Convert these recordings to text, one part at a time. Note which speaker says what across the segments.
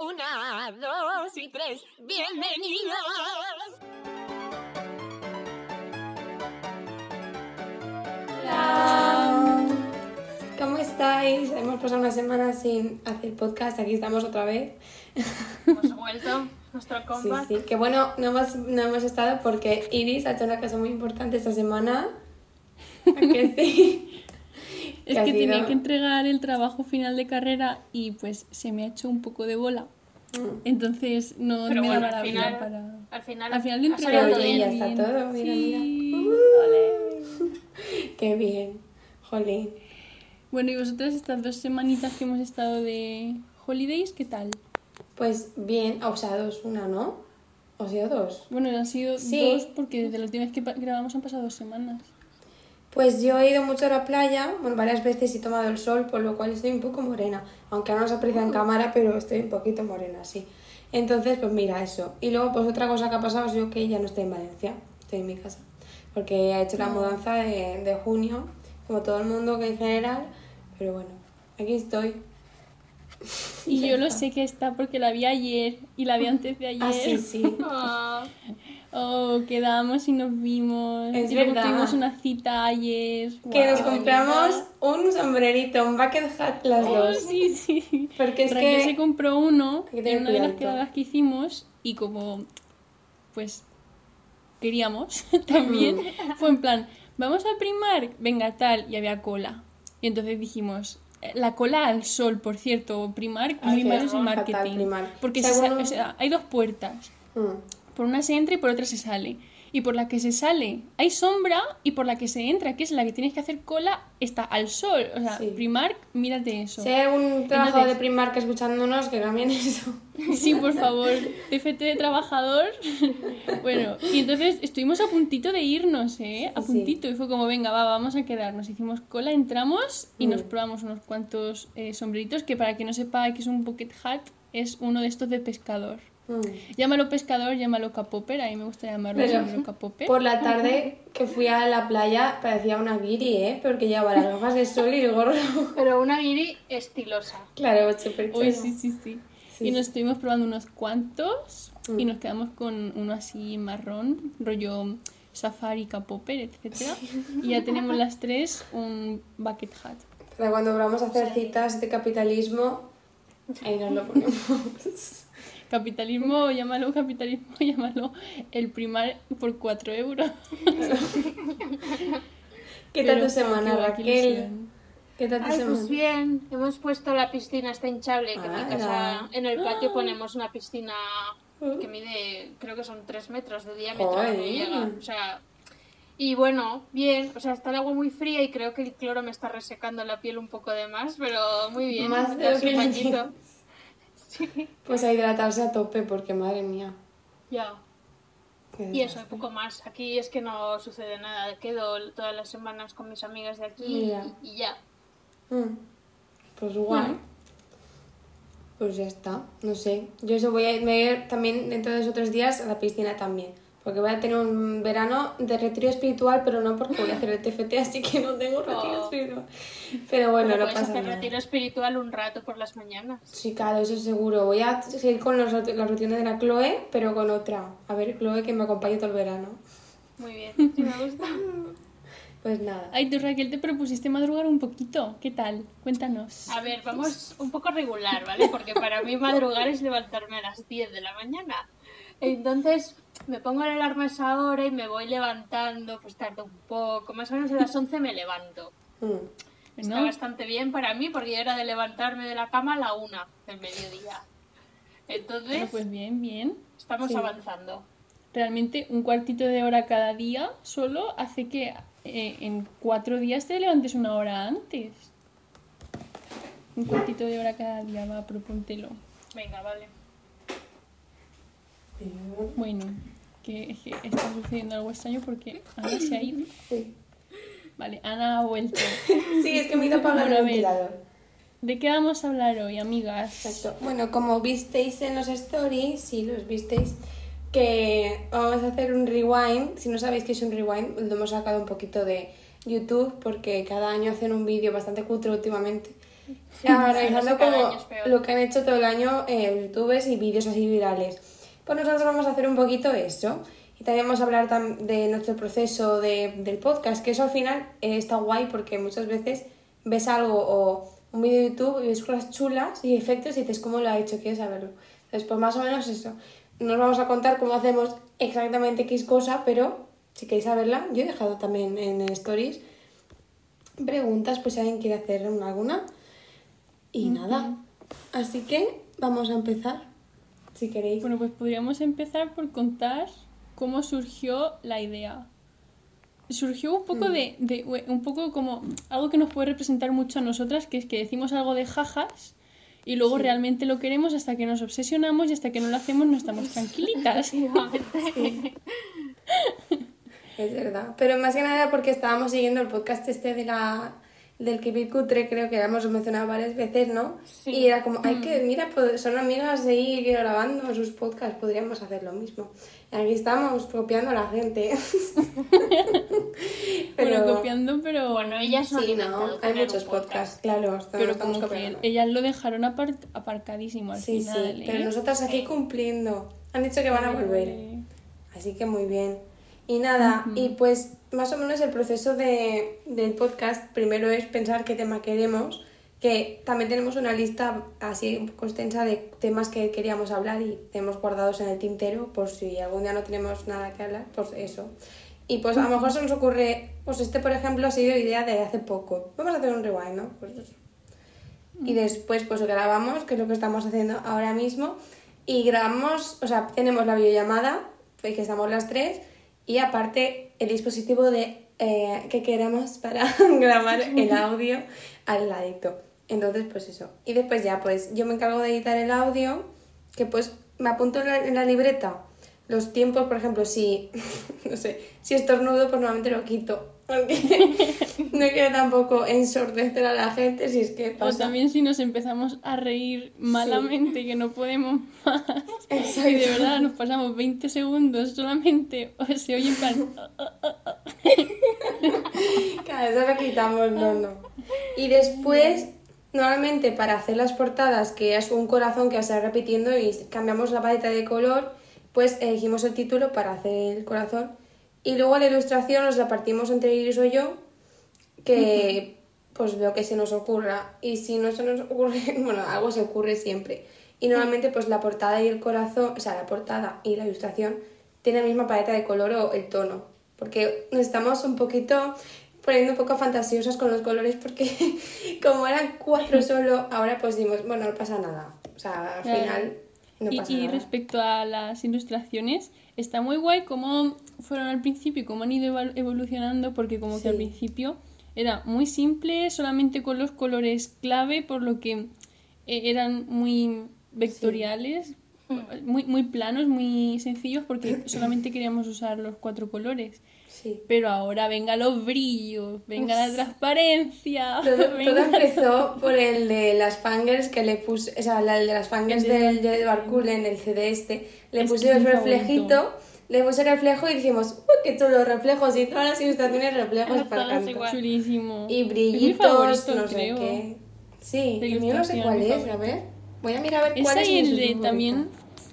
Speaker 1: Una, dos y tres. Bienvenidos.
Speaker 2: Hola. ¿Cómo estáis? Hemos pasado una semana sin hacer podcast, aquí estamos otra vez.
Speaker 3: Hemos vuelto nuestro
Speaker 2: Sí,
Speaker 3: comeback.
Speaker 2: sí. Que bueno, no hemos, no hemos estado porque Iris ha hecho una cosa muy importante esta semana. ¿A que sí?
Speaker 4: Es que tenía que entregar el trabajo final de carrera y pues se me ha hecho un poco de bola.
Speaker 2: Mm.
Speaker 4: Entonces no
Speaker 3: Pero
Speaker 4: me
Speaker 3: bueno,
Speaker 4: daba la
Speaker 3: al
Speaker 4: vida
Speaker 3: final,
Speaker 4: para...
Speaker 3: al final,
Speaker 4: Al final de entregar
Speaker 3: todo
Speaker 2: Oye,
Speaker 3: bien.
Speaker 2: ya está
Speaker 4: bien.
Speaker 2: todo, mira,
Speaker 4: Sí,
Speaker 2: mira.
Speaker 4: ole.
Speaker 2: Qué bien. Jolín.
Speaker 4: Bueno, ¿y vosotras estas dos semanitas que hemos estado de holidays, qué tal?
Speaker 2: Pues bien, o sea, dos, una, ¿no? ¿O sea, dos?
Speaker 4: Bueno, han sido
Speaker 2: Sí.
Speaker 4: dos porque desde la última vez que grabamos han pasado dos semanas.
Speaker 2: Pues yo he ido mucho a la playa, bueno, varias veces he tomado el sol, por lo cual estoy un poco morena. Aunque ahora no se aprecia en cámara, pero estoy un poquito morena, sí. Entonces, pues mira, eso. Y luego, pues otra cosa que ha pasado es yo que ya no estoy en Valencia, estoy en mi casa. Porque he hecho la mudanza de, de junio, como todo el mundo que en general. Pero bueno, aquí estoy.
Speaker 4: Y yo lo sé que está porque la vi ayer y la vi antes de ayer.
Speaker 2: Ah, sí, sí.
Speaker 4: Oh, quedamos y nos vimos.
Speaker 2: Es
Speaker 4: y
Speaker 2: verdad.
Speaker 4: tuvimos una cita ayer.
Speaker 2: Que nos
Speaker 4: Guau.
Speaker 2: compramos un sombrerito, un bucket hat las
Speaker 4: Oh,
Speaker 2: dos.
Speaker 4: sí, sí.
Speaker 2: Porque es
Speaker 4: Raquel
Speaker 2: que-
Speaker 4: se compró uno en una de las quedadas que hicimos y como pues queríamos también fue en plan vamos a primar venga tal y había cola y entonces dijimos eh, la cola al sol por cierto primar muy malos en
Speaker 2: fatal,
Speaker 4: marketing
Speaker 2: Primark.
Speaker 4: porque se o sea, hay dos puertas
Speaker 2: Mm.
Speaker 4: Por una se entra y por otra se sale. Y por la que se sale hay sombra y por la que se entra, que es la que tienes que hacer cola, está al sol. O sea,
Speaker 2: Sí.
Speaker 4: Primark, mírate eso.
Speaker 2: Si hay algún trabajador
Speaker 4: Entonces-
Speaker 2: de Primark escuchándonos, que cambien eso.
Speaker 4: Sí, por favor, TFT de trabajador. Bueno, y entonces estuvimos a puntito de irnos, ¿eh? A
Speaker 2: Sí.
Speaker 4: puntito. Y fue como, venga, va, vamos a quedarnos. Hicimos cola, entramos y
Speaker 2: Mm.
Speaker 4: nos probamos unos cuantos eh, sombreritos, que para quien no sepa que es un bucket hat, es uno de estos de pescador.
Speaker 2: Mm.
Speaker 4: Llámalo pescador, llámalo capopper, a mí me gusta llamarlo
Speaker 2: Pero. Por la tarde que fui a la playa parecía una guiri, ¿eh? Porque llevaba las gafas de sol y el gorro.
Speaker 3: pero una guiri estilosa.
Speaker 2: claro, súper
Speaker 4: Uy, sí, sí, sí.
Speaker 2: Sí,
Speaker 4: y nos estuvimos probando unos cuantos y
Speaker 2: Mm.
Speaker 4: nos quedamos con uno así marrón, rollo safari, capopper, etcétera. Y ya tenemos las tres un bucket hat.
Speaker 2: Para cuando vamos a hacer citas de capitalismo, ahí nos lo ponemos.
Speaker 4: Capitalismo, llámalo capitalismo, llámalo el primar por 4 euros.
Speaker 2: ¿Qué tal tu semana,
Speaker 4: qué guay, qué
Speaker 2: Raquel?
Speaker 4: ilusión.
Speaker 2: ¿Qué tal tu
Speaker 3: Ay,
Speaker 2: semana?
Speaker 3: pues bien, hemos puesto la piscina esta hinchable, que en mi casa, en el patio ponemos una piscina que mide, creo que son 3 metros de diámetro, llega, o sea... Y bueno, bien, o sea, está el agua muy fría y creo que el cloro me está resecando la piel un poco de más, pero muy bien.
Speaker 2: Más de lo que.
Speaker 3: Sí,
Speaker 2: Pues a hidratarse a tope, porque madre mía.
Speaker 3: ya. Y eso,
Speaker 2: desastre.
Speaker 3: poco más. Aquí es que no sucede nada. Quedo todas las semanas con mis amigas de aquí y, y ya.
Speaker 2: Mm. Pues guay.
Speaker 3: Mm.
Speaker 2: Pues ya está, no sé. Yo eso voy a irme también dentro de esos tres días a la piscina también. Porque voy a tener un verano de retiro espiritual, pero no porque voy a hacer el TFT, así que no tengo retiro
Speaker 3: Oh.
Speaker 2: espiritual. Pero bueno,
Speaker 3: Pero
Speaker 2: no pasa
Speaker 3: hacer
Speaker 2: nada.
Speaker 3: retiro espiritual un rato por las mañanas.
Speaker 2: Sí, claro, eso seguro. Voy a seguir con los, las rutinas de la Chloe, pero con otra. A ver, Chloe que me acompañe todo el verano.
Speaker 3: Muy bien, sí me gusta.
Speaker 2: Pues nada.
Speaker 4: Ay, tú Raquel, te propusiste madrugar un poquito. ¿Qué tal? Cuéntanos.
Speaker 3: A ver, vamos un poco regular, ¿vale? Porque para mí madrugar es levantarme a las 10 de la mañana. Entonces me pongo el alarma a esa hora y me voy levantando, pues tardo un poco. Más o menos a las 11 me levanto.
Speaker 2: Mm.
Speaker 3: Está bastante bien para mí porque ya era de levantarme de la cama a la 1 del mediodía. Entonces,
Speaker 4: bueno, pues bien, bien.
Speaker 3: estamos
Speaker 2: sí.
Speaker 3: avanzando.
Speaker 4: Realmente un cuartito de hora cada día solo hace que eh, en cuatro días te levantes una hora antes. Un cuartito de hora cada día, va, propóntelo.
Speaker 3: Venga, vale.
Speaker 4: Bueno, que, que está sucediendo algo extraño porque Ana se ha ido.
Speaker 2: Sí.
Speaker 4: Vale, Ana ha vuelto.
Speaker 2: Sí, es que me he ido a apagar el ventilador.
Speaker 4: ¿De qué vamos a hablar hoy, amigas?
Speaker 2: Exacto. Bueno, como visteis en los stories, si los visteis, que vamos a hacer un rewind. Si no sabéis qué es un rewind, lo hemos sacado un poquito de YouTube porque cada año hacen un vídeo bastante cutre últimamente
Speaker 3: Sí,
Speaker 2: analizando como lo que han hecho todo el año eh, youtubers y vídeos así virales. Pues nosotros vamos a hacer un poquito eso. Y también vamos a hablar de nuestro proceso de- del podcast, que eso al final eh, está guay porque muchas veces ves algo o un vídeo de YouTube y ves cosas chulas y efectos y dices cómo lo ha hecho, quieres saberlo. Entonces, pues más o menos eso. No os vamos a contar cómo hacemos exactamente X cosa, pero si queréis saberla, yo he dejado también en stories preguntas, pues si alguien quiere hacer una- alguna. Y nada. Así que vamos a empezar, si queréis.
Speaker 4: Bueno, pues podríamos empezar por contar cómo surgió la idea. Surgió un poco de, de- un poco como algo que nos puede representar mucho a nosotras, que es que decimos algo de jajas y luego realmente lo queremos hasta que nos obsesionamos y hasta que no lo hacemos no estamos tranquilitas.
Speaker 3: Efectivamente.
Speaker 2: Es verdad. Pero más que nada porque estábamos siguiendo el podcast este de la del que Bit Cutre, creo que hemos mencionado varias veces, ¿no?
Speaker 3: Sí.
Speaker 2: Y era como, ay, que mira, pues son amigas ahí grabando sus podcasts, podríamos hacer lo mismo. Y aquí estamos copiando a la gente.
Speaker 4: Bueno, copiando, pero,
Speaker 3: Bueno, ellas no han
Speaker 2: Sí, no, hay muchos
Speaker 3: podcast.
Speaker 2: podcasts, claro. estamos-
Speaker 4: pero
Speaker 2: estamos
Speaker 4: como que ellas lo dejaron apar- aparcadísimo al
Speaker 2: Sí,
Speaker 4: final.
Speaker 2: sí,
Speaker 4: ¿eh?
Speaker 2: pero nosotras aquí cumpliendo. Han dicho que van a volver. Así que muy bien. Y nada, y pues más o menos el proceso de, del podcast primero es pensar qué tema queremos, que también tenemos una lista así un poco extensa de temas que queríamos hablar y tenemos guardados en el tintero por si algún día no tenemos nada que hablar, pues eso. Y pues a lo mejor se nos ocurre, pues este por ejemplo ha sido idea de hace poco. Vamos a hacer un rewind, ¿no? Pues eso. Y después pues grabamos, que es lo que estamos haciendo ahora mismo. Y grabamos, o sea, tenemos la videollamada, pues, que estamos las tres, y aparte el dispositivo de eh, que queremos para grabar el audio al ladito. Entonces, pues eso. Y después ya, pues yo me encargo de editar el audio, que pues me apunto en la, en la libreta los tiempos, por ejemplo, si, no sé, si estornudo, pues normalmente lo quito. Porque no quiero tampoco ensordecer a la gente si es que
Speaker 4: O
Speaker 2: pasa.
Speaker 4: también si nos empezamos a reír malamente, que no podemos más.
Speaker 2: Exacto.
Speaker 4: Y de verdad nos pasamos 20 segundos solamente, o se oye en plan...
Speaker 2: Claro, eso lo quitamos, no, no. Y después, normalmente para hacer las portadas, que es un corazón que se va repitiendo y cambiamos la paleta de color, pues elegimos el título para hacer el corazón. Y luego la ilustración nos la partimos entre Iris o yo, que pues lo que se nos ocurra. Y si no se nos ocurre, bueno, algo se ocurre siempre. Y normalmente pues la portada y el corazón, o sea, la portada y la ilustración tienen la misma paleta de color o el tono. Porque nos estamos un poquito poniendo un poco fantasiosas con los colores porque como eran cuatro solo, ahora pues dimos, bueno, no pasa nada. O sea, al final no
Speaker 4: y, respecto a las ilustraciones, está muy guay cómo fueron al principio y cómo han ido evol- evolucionando, porque como que al principio era muy simple, solamente con los colores clave, por lo que eh, eran muy vectoriales, muy, muy planos, muy sencillos, porque solamente queríamos usar los cuatro colores.
Speaker 2: Sí.
Speaker 4: Pero ahora venga los brillos, venga la transparencia.
Speaker 2: Todo, todo empezó por el de las fangirls que le puse, o sea, el de las fangirls
Speaker 4: El de
Speaker 2: del de Edward Cullen, el CD este, le
Speaker 4: Es
Speaker 2: puse
Speaker 4: que
Speaker 2: el reflejito,
Speaker 4: favorito.
Speaker 2: le puse el reflejo y dijimos, uy, qué chulos reflejos y todas las ilustraciones reflejos para
Speaker 3: igual.
Speaker 4: Chulísimo.
Speaker 2: Y brillitos,
Speaker 4: favorito,
Speaker 2: no sé
Speaker 4: creo.
Speaker 2: qué. Sí, el mío no sé cuál es, a ver. Voy a mirar a ver cuál es
Speaker 4: y
Speaker 2: mi
Speaker 4: el de también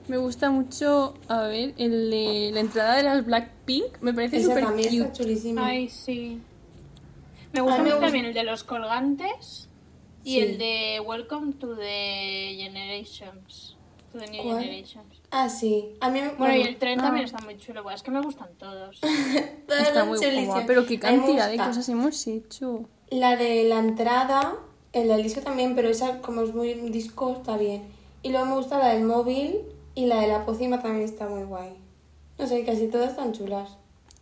Speaker 4: me gusta mucho, a ver, el de la entrada de las Blackpink, me parece súper
Speaker 2: también está
Speaker 4: cute.
Speaker 2: chulísima.
Speaker 3: Ay, sí. Me gusta mucho
Speaker 2: gusta-
Speaker 3: también el de los colgantes y
Speaker 2: Sí.
Speaker 3: el de Welcome to the Generations. To the New
Speaker 2: ¿Cuál?
Speaker 3: Generations.
Speaker 2: Ah, sí. A mí me
Speaker 3: Bueno, y el tren
Speaker 4: Ah.
Speaker 3: también está muy chulo. Es que me gustan todos.
Speaker 4: Está muy guapa, pero qué cantidad de cosas hemos hecho.
Speaker 2: La de la entrada, el del disco también, pero esa como es muy disco está bien. Y luego me gusta la del móvil y la de la pócima también está muy guay. No sé, casi todas están chulas.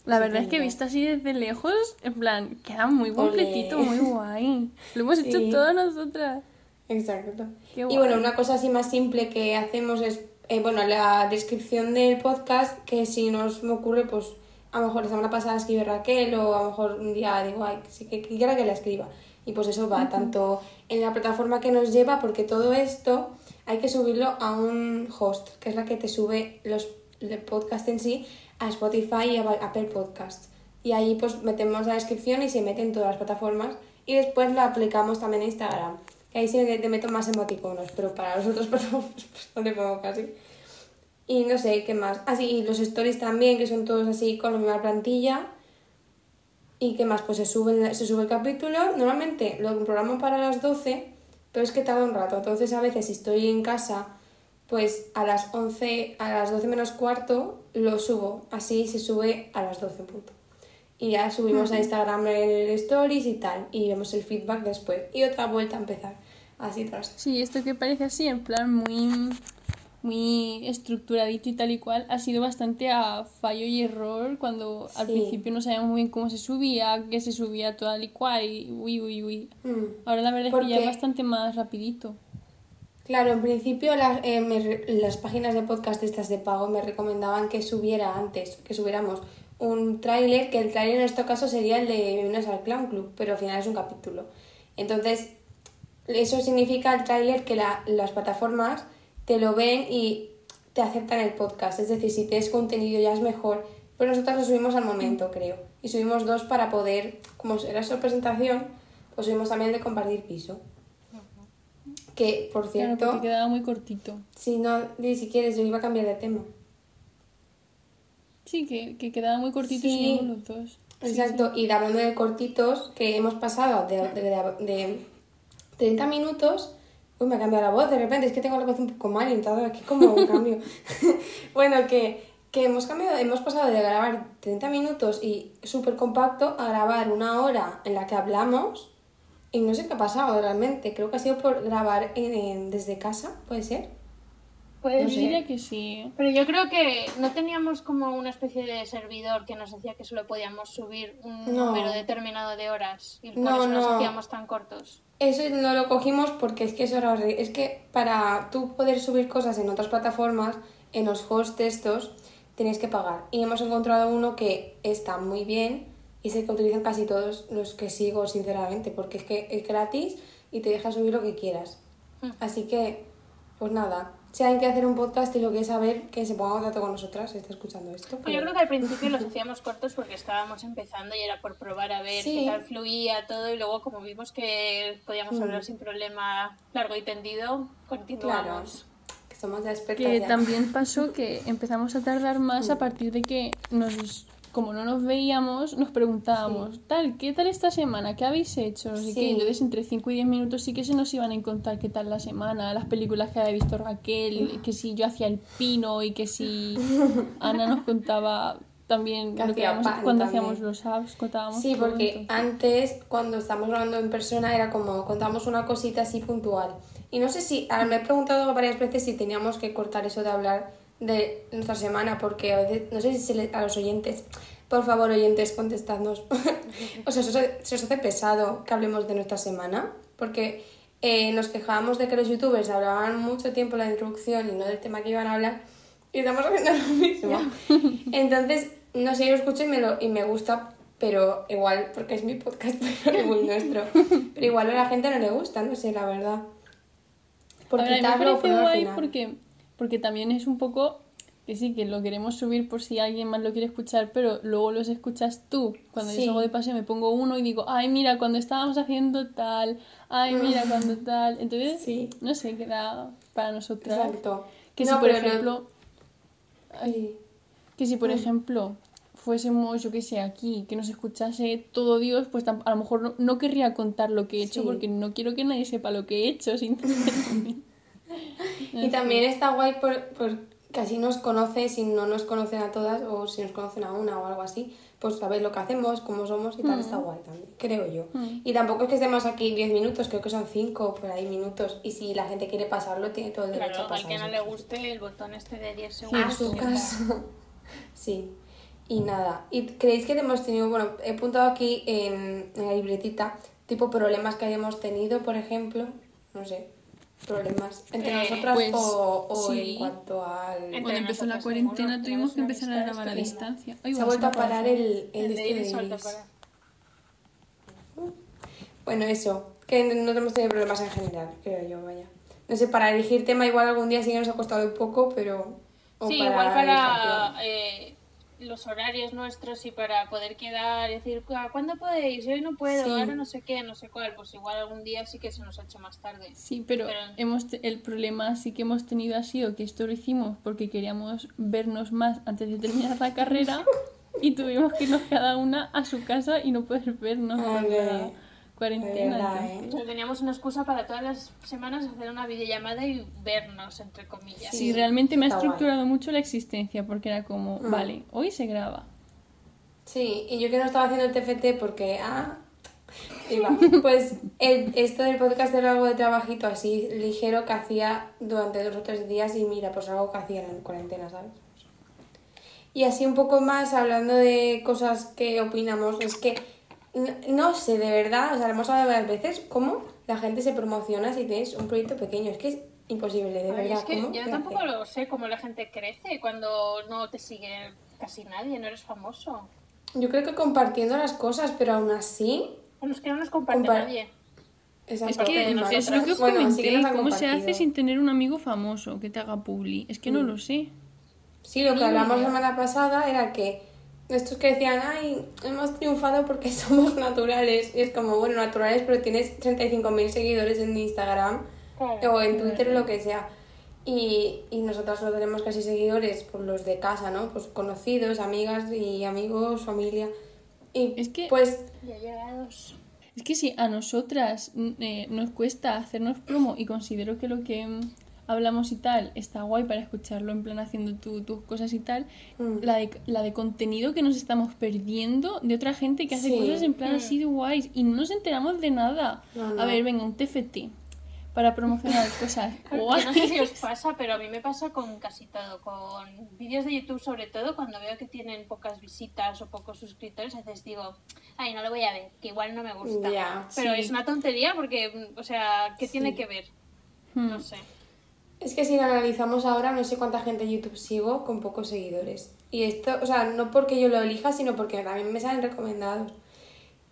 Speaker 4: La
Speaker 2: Sí,
Speaker 4: verdad es que visto así desde lejos, en plan, queda muy completito, muy guay. Lo hemos hecho
Speaker 2: Sí.
Speaker 4: todas nosotras.
Speaker 2: Exacto.
Speaker 4: Qué
Speaker 2: y
Speaker 4: guay.
Speaker 2: bueno, una cosa así más simple que hacemos es, eh, bueno, la descripción del podcast, que si nos me ocurre, pues a lo mejor la semana pasada escribe Raquel o a lo mejor un día digo, ay, sí, que que quiera que la escriba. Y pues eso va tanto en la plataforma que nos lleva, porque todo esto hay que subirlo a un host, que es la que te sube los el podcast en sí a Spotify y a Apple Podcasts. Y ahí pues metemos la descripción y se mete en todas las plataformas y después la aplicamos también a Instagram. que ahí sí te meto más emoticonos, pero para los otros pues, no te pongo casi. Y no sé, ¿qué más? Así, y los stories también, que son todos así con la misma plantilla. ¿Y qué más? Pues se sube, se sube el capítulo. Normalmente lo programo para las 12, pero es que tarda un rato. Entonces a veces si estoy en casa, pues a las 11, a las 12 menos cuarto lo subo. Así se sube a las 12 en punto. Y ya subimos a Instagram el stories y tal. Y vemos el feedback después. Y otra vuelta a empezar. Así tras.
Speaker 4: Sí, esto que parece así, en plan muy, muy estructuradito y tal y cual, ha sido bastante a fallo y error cuando al principio no sabíamos muy bien cómo se subía, qué se subía tal y cual, y uy, uy, uy.
Speaker 2: Mm.
Speaker 4: Ahora la verdad es que ya es bastante más rapidito.
Speaker 2: Claro, en principio las, eh, me las páginas de podcast estas de pago me recomendaban que subiera antes, que subiéramos un tráiler, que el tráiler en este caso sería el de Bienvenidos al Clown Club, pero al final es un capítulo. Entonces, eso significa el tráiler que la- las plataformas te lo ven y te aceptan el podcast. Es decir, si tienes contenido ya es mejor. Pero nosotros lo subimos al momento, creo. Y subimos dos para poder, como era su presentación, pues subimos también de compartir piso. Que, por
Speaker 4: Claro,
Speaker 2: cierto,
Speaker 4: porque quedaba muy cortito.
Speaker 2: si no, si quieres, yo iba a cambiar de tema.
Speaker 4: Sí, que, que quedaba muy cortito
Speaker 2: Sí.
Speaker 4: y los dos. Sí,
Speaker 2: Exacto, y hablando de cortitos, que hemos pasado de, de, de- de 30 minutos. Uy, me ha cambiado la voz de repente, es que tengo la voz un poco mal y entonces aquí como un cambio. bueno, que, que hemos cambiado, hemos pasado de grabar 30 minutos y súper compacto a grabar una hora en la que hablamos. Y no sé qué ha pasado realmente, creo que ha sido por grabar en- en- desde casa, ¿puede ser?
Speaker 3: Pues
Speaker 2: sé.
Speaker 4: diría que sí.
Speaker 3: Pero yo creo que no teníamos como una especie de servidor que nos decía que solo podíamos subir un
Speaker 2: No.
Speaker 3: número determinado de horas y por
Speaker 2: No,
Speaker 3: eso nos
Speaker 2: no.
Speaker 3: hacíamos tan cortos.
Speaker 2: Eso no lo cogimos porque es que eso era horrible. Es que para tú poder subir cosas en otras plataformas, en los hosts estos, tienes que pagar. Y hemos encontrado uno que está muy bien y es el que utilizan casi todos los que sigo, sinceramente, porque es que es gratis y te deja subir lo que quieras.
Speaker 3: Mm.
Speaker 2: Así que, pues nada, si alguien quiere hacer un podcast y lo quiere saber, que se ponga en contacto con nosotras, si está escuchando esto.
Speaker 3: Pues yo creo que al principio los hacíamos cortos porque estábamos empezando y era por probar a ver
Speaker 2: Sí.
Speaker 3: qué tal fluía todo y luego como vimos que podíamos
Speaker 2: Mm.
Speaker 3: hablar sin problema largo y tendido, continuamos.
Speaker 2: que somos ya expertas
Speaker 4: Que
Speaker 2: ya.
Speaker 4: también pasó que empezamos a tardar más a partir de que nos como no nos veíamos, nos preguntábamos, tal, ¿qué tal esta semana? ¿Qué habéis hecho? No sé qué.
Speaker 2: Sí.
Speaker 4: Entonces, entre 5 y 10 minutos sí que se nos iban a contar qué tal la semana, las películas que había visto Raquel, que si yo hacía el pino y que si Ana nos contaba también
Speaker 2: Que
Speaker 4: lo que cuando
Speaker 2: también.
Speaker 4: hacíamos los apps, contábamos
Speaker 2: Sí, porque
Speaker 4: entonces-
Speaker 2: antes, cuando estábamos grabando en persona, era como contamos una cosita así puntual. Y no sé si, ahora me he preguntado varias veces si teníamos que cortar eso de hablar de nuestra semana, porque a veces, no sé si se le- a los oyentes, por favor, oyentes, contestadnos. o sea, ¿se se os hace pesado que hablemos de nuestra semana? Porque eh, nos quejábamos de que los youtubers hablaban mucho tiempo la introducción y no del tema que iban a hablar, y estamos haciendo lo mismo. Entonces, no sé, yo lo escucho y me, lo, y me gusta, pero igual, porque es mi podcast, pero es muy nuestro. Pero igual a la gente no le gusta, no sé, la verdad. Por
Speaker 4: A ver, a mí me
Speaker 2: quitarlo
Speaker 4: parece guay porque, porque también es un poco que sí, que lo queremos subir por si alguien más lo quiere escuchar, pero luego los escuchas tú. Cuando
Speaker 2: Sí.
Speaker 4: yo salgo de paseo me pongo uno y digo, ay, mira, cuando estábamos haciendo tal, ay, mira, cuando tal. Entonces,
Speaker 2: Sí.
Speaker 4: no sé, queda para nosotras.
Speaker 2: Exacto.
Speaker 4: Que
Speaker 2: No,
Speaker 4: si, por ejemplo,
Speaker 2: Ay,
Speaker 4: que si, por
Speaker 2: Mm.
Speaker 4: ejemplo, fuésemos, yo que sé, aquí, que nos escuchase todo Dios, pues a lo mejor no, no querría contar lo que he hecho
Speaker 2: Sí.
Speaker 4: porque no quiero que nadie sepa lo que he hecho, sinceramente.
Speaker 2: Y también está guay por, por que así nos conoce, si no nos conocen a todas o si nos conocen a una o algo así, pues sabéis lo que hacemos, cómo somos y tal, está guay también, creo yo.
Speaker 4: Mm.
Speaker 2: Y tampoco es que estemos aquí 10 minutos, creo que son 5 por ahí minutos. Y si la gente quiere pasarlo, tiene todo el derecho
Speaker 3: Claro,
Speaker 2: a
Speaker 3: al que no
Speaker 2: pasarlo.
Speaker 3: le guste el botón este de 10
Speaker 2: a
Speaker 3: segundos.
Speaker 2: su
Speaker 3: ya está.
Speaker 2: caso. Sí. Y nada. ¿Y creéis que hemos tenido, bueno, he apuntado aquí en, en la libretita, tipo problemas que hayamos tenido, por ejemplo? No sé, problemas entre
Speaker 3: Eh,
Speaker 2: nosotras
Speaker 4: pues,
Speaker 2: o, o
Speaker 4: sí.
Speaker 2: en cuanto al...
Speaker 3: Entre
Speaker 4: Cuando empezó la cuarentena tuvimos que empezar a grabar a distancia. Ay,
Speaker 2: Se ha vuelto a parar el, el,
Speaker 3: El
Speaker 2: de este de
Speaker 3: para.
Speaker 2: Bueno, eso, que no hemos tenido problemas en general, creo yo, vaya. No sé, para elegir tema igual algún día sí que nos ha costado un poco, pero... o
Speaker 3: Sí, igual
Speaker 2: elegir
Speaker 3: para eh, los horarios nuestros y para poder quedar y decir, "Ah, ¿cuándo podéis? Yo hoy no puedo,
Speaker 2: Sí.
Speaker 3: ahora no sé qué, no sé cuál. Pues igual algún día sí que se nos ha hecho más tarde.
Speaker 4: Sí, pero,
Speaker 3: Pero-
Speaker 4: hemos te- el problema sí que hemos tenido ha sido que esto lo hicimos porque queríamos vernos más antes de terminar la carrera y tuvimos que irnos cada una a su casa y no poder vernos Cuarentena.
Speaker 3: O sea, teníamos una excusa para todas las semanas hacer una videollamada y vernos, entre comillas.
Speaker 4: Sí, realmente me ha
Speaker 2: guay.
Speaker 4: estructurado mucho la existencia porque era como,
Speaker 2: Mm.
Speaker 4: vale, hoy se graba.
Speaker 2: Sí, y yo que no estaba haciendo el TFT porque, ah, iba. Pues el- esto del podcast era algo de trabajito así ligero que hacía durante dos o tres días y mira, pues algo que hacía en cuarentena, ¿sabes? Y así un poco más hablando de cosas que opinamos, es que no sé, de verdad, o sea, lo hemos hablado varias veces, cómo la gente se promociona si tienes un proyecto pequeño, es que es imposible, de
Speaker 3: Ay,
Speaker 2: verdad.
Speaker 3: es que
Speaker 2: ¿cómo
Speaker 3: yo tampoco
Speaker 2: hace?
Speaker 3: lo sé cómo la gente crece cuando no te sigue casi nadie, no eres famoso.
Speaker 2: Yo creo que compartiendo las cosas, pero aún así...
Speaker 3: Bueno, es que no nos comparte
Speaker 2: Compar-
Speaker 3: nadie.
Speaker 2: esa
Speaker 4: Es que no sé, lo que os
Speaker 2: bueno, sí
Speaker 4: comenté, cómo se hace sin tener un amigo famoso que te haga publi. Es que no lo sé.
Speaker 2: Sí, lo que
Speaker 3: Ni
Speaker 2: hablamos la semana pasada era que estos que decían, ay, hemos triunfado porque somos naturales. Y es como, bueno, naturales, pero tienes 35.000 seguidores en Instagram
Speaker 3: Claro.
Speaker 2: o en Twitter o lo que sea. Y, y nosotras no tenemos casi seguidores, por los de casa, ¿no? Pues conocidos, amigas y amigos, familia. Y
Speaker 4: Es que-
Speaker 2: pues
Speaker 3: Ya llegados.
Speaker 4: Es que si a nosotras eh, nos cuesta hacernos promo y considero que lo que hablamos y tal está guay para escucharlo en plan haciendo tu- tus cosas y tal,
Speaker 2: Mm.
Speaker 4: la, de, la de contenido que nos estamos perdiendo de otra gente que hace
Speaker 2: Sí.
Speaker 4: cosas en plan así de guays y no nos enteramos de nada.
Speaker 2: No, no.
Speaker 4: A ver, venga, un TFT para promocionar cosas
Speaker 3: Yo no sé si os pasa, pero a mí me pasa con casi todo. Con vídeos de YouTube, sobre todo, cuando veo que tienen pocas visitas o pocos suscriptores, a veces digo, ay, no lo voy a ver, que igual no me gusta.
Speaker 2: Ya,
Speaker 3: pero
Speaker 4: sí.
Speaker 3: es una tontería porque, mm, o sea, ¿qué tiene
Speaker 2: Sí.
Speaker 3: que ver?
Speaker 4: Hmm.
Speaker 3: No sé.
Speaker 2: Es que si lo analizamos ahora, no sé cuánta gente en YouTube sigo con pocos seguidores. Y esto, o sea, no porque yo lo elija, sino porque también me salen recomendados.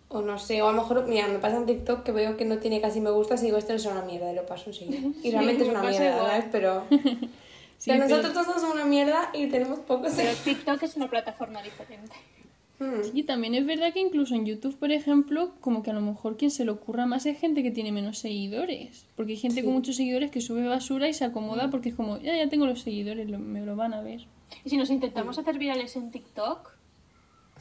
Speaker 2: O no sé, o a lo mejor, mira, me pasa en TikTok que veo que no tiene casi me gusta y digo, esto no es una mierda, y lo paso enseguida. Y realmente es una mierda. ¿sabes? Pero,
Speaker 4: Sí,
Speaker 2: pero
Speaker 4: pero-
Speaker 2: nosotros todos somos una mierda y tenemos pocos
Speaker 3: Pero
Speaker 2: seguidores.
Speaker 3: TikTok es una plataforma diferente.
Speaker 2: Hmm.
Speaker 4: Sí, también es verdad que incluso en YouTube, por ejemplo, como que a lo mejor quien se le ocurra más es gente que tiene menos seguidores. Porque hay gente
Speaker 2: Sí.
Speaker 4: con muchos seguidores que sube basura y se acomoda porque es como, ya, ya tengo los seguidores, lo- me lo van a ver.
Speaker 3: Y si nos intentamos hacer virales en TikTok,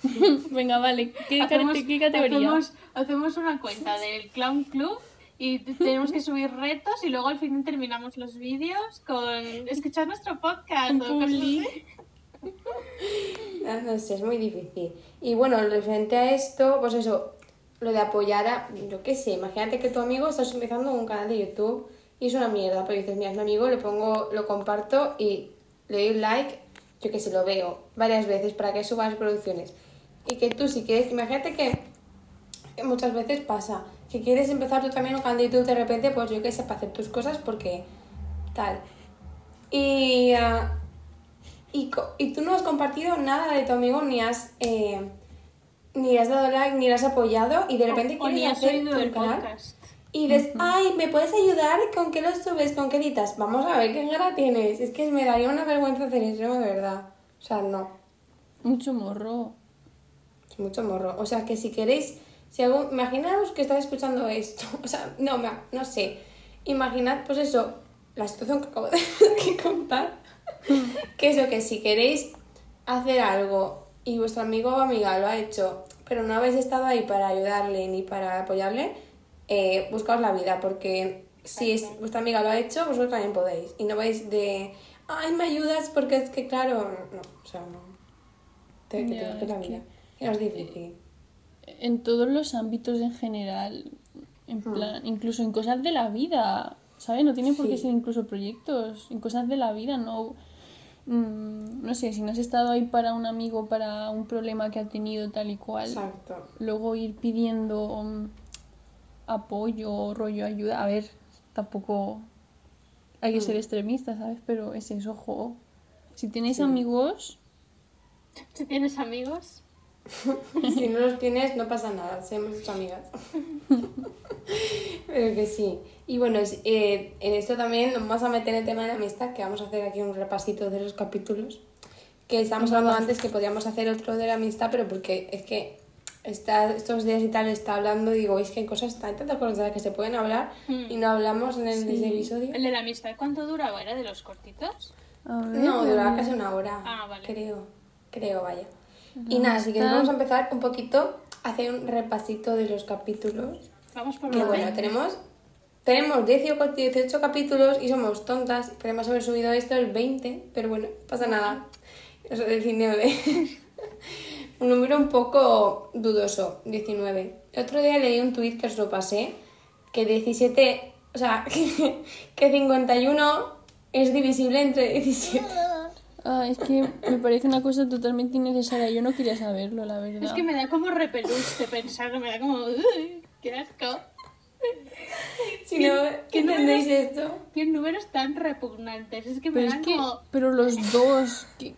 Speaker 4: Venga, vale, ¿qué,
Speaker 3: hacemos,
Speaker 4: qué categoría?
Speaker 3: hacemos, hacemos una cuenta del Clown Club y tenemos que subir retos y luego al final terminamos los vídeos con escuchar nuestro podcast.
Speaker 2: No sé, es muy difícil. Y bueno, referente a esto, pues eso, lo de apoyar a, yo qué sé, imagínate que tu amigo está empezando un canal de YouTube y es una mierda, pero dices, mira, es mi amigo, le pongo, lo comparto y le doy un like, yo que sé, lo veo varias veces para que suba las producciones. Y que tú si quieres, imagínate que, que muchas veces pasa, que quieres empezar tú también un canal de YouTube de repente, pues yo qué sé, para hacer tus cosas porque tal. Y... ah, y, co- y tú no has compartido nada de tu amigo, ni has, eh, ni has dado like, ni has apoyado, y de repente
Speaker 3: O
Speaker 2: quieres hacer tu
Speaker 3: el
Speaker 2: canal.
Speaker 3: podcast.
Speaker 2: Y dices, ay, ¿me puedes ayudar? ¿Con qué lo subes? ¿Con qué editas? Vamos a ver qué gana tienes. Es que me daría una vergüenza hacer eso, de verdad. O sea, no.
Speaker 4: Mucho morro.
Speaker 2: Mucho morro. O sea, que si queréis, si algo, imaginaos que estáis escuchando esto. O sea, no, me- no sé. Imaginad, pues eso, la situación que acabo de que contar. que eso, que si queréis hacer algo y vuestro amigo o amiga lo ha hecho, pero no habéis estado ahí para ayudarle ni para apoyarle, eh, buscaos la vida, porque si es, vuestra amiga lo ha hecho, vosotros también podéis. Y no vais de, ay, me ayudas porque es que, claro, no, o sea, no. Te, que te la
Speaker 4: es
Speaker 2: vida. No es difícil.
Speaker 4: En todos los ámbitos en general, en plan, incluso en cosas de la vida, ¿sabes? No tienen por qué
Speaker 2: Sí.
Speaker 4: ser incluso proyectos, en cosas de la vida, no... mm, no sé, si no has estado ahí para un amigo, para un problema que ha tenido tal y cual,
Speaker 2: Exacto.
Speaker 4: luego ir pidiendo mm, apoyo, rollo, ayuda. A ver, tampoco hay que ser extremista, ¿sabes? Pero es eso, ojo. Si tenéis amigos,
Speaker 3: Si tienes amigos,
Speaker 2: si no los tienes, no pasa nada, seamos tus amigas. Pero que sí. Y bueno, eh, en esto también nos vamos a meter el tema de la amistad, que vamos a hacer aquí un repasito de los capítulos. que estábamos hablando antes que podíamos hacer otro de la amistad, pero porque es que está, estos días y tal está hablando, digo, es que hay cosas, hay tantas cosas de las que se pueden hablar y no hablamos en el ese episodio.
Speaker 3: El de la amistad, ¿cuánto duraba? ¿Era de los cortitos?
Speaker 4: A ver,
Speaker 2: No, duraba casi una hora.
Speaker 3: Ah, vale.
Speaker 2: Creo, creo, vaya. Y nada, así que vamos a empezar un poquito a hacer un repasito de los capítulos.
Speaker 3: Vamos por
Speaker 2: Que bueno, tenemos, tenemos 18, 18 capítulos y somos tontas. Podemos haber subido esto el 20, pero bueno, no pasa nada. Eso es definible. un número un poco dudoso, 19. El otro día leí un tuit que os lo pasé, que 17, o sea, que, que 51 es divisible entre 17.
Speaker 4: Ah, es que me parece una cosa totalmente innecesaria. Yo no quería saberlo, la verdad.
Speaker 3: Es que me da como repelús de pensarlo, me da como... "Uy, ¡Qué asco!
Speaker 2: Si no, ¿qué entendéis esto?
Speaker 3: Qué números tan repugnantes. Es que me
Speaker 4: Pero es
Speaker 3: dan
Speaker 4: que,
Speaker 3: como...
Speaker 4: pero los dos, ¿qué- qué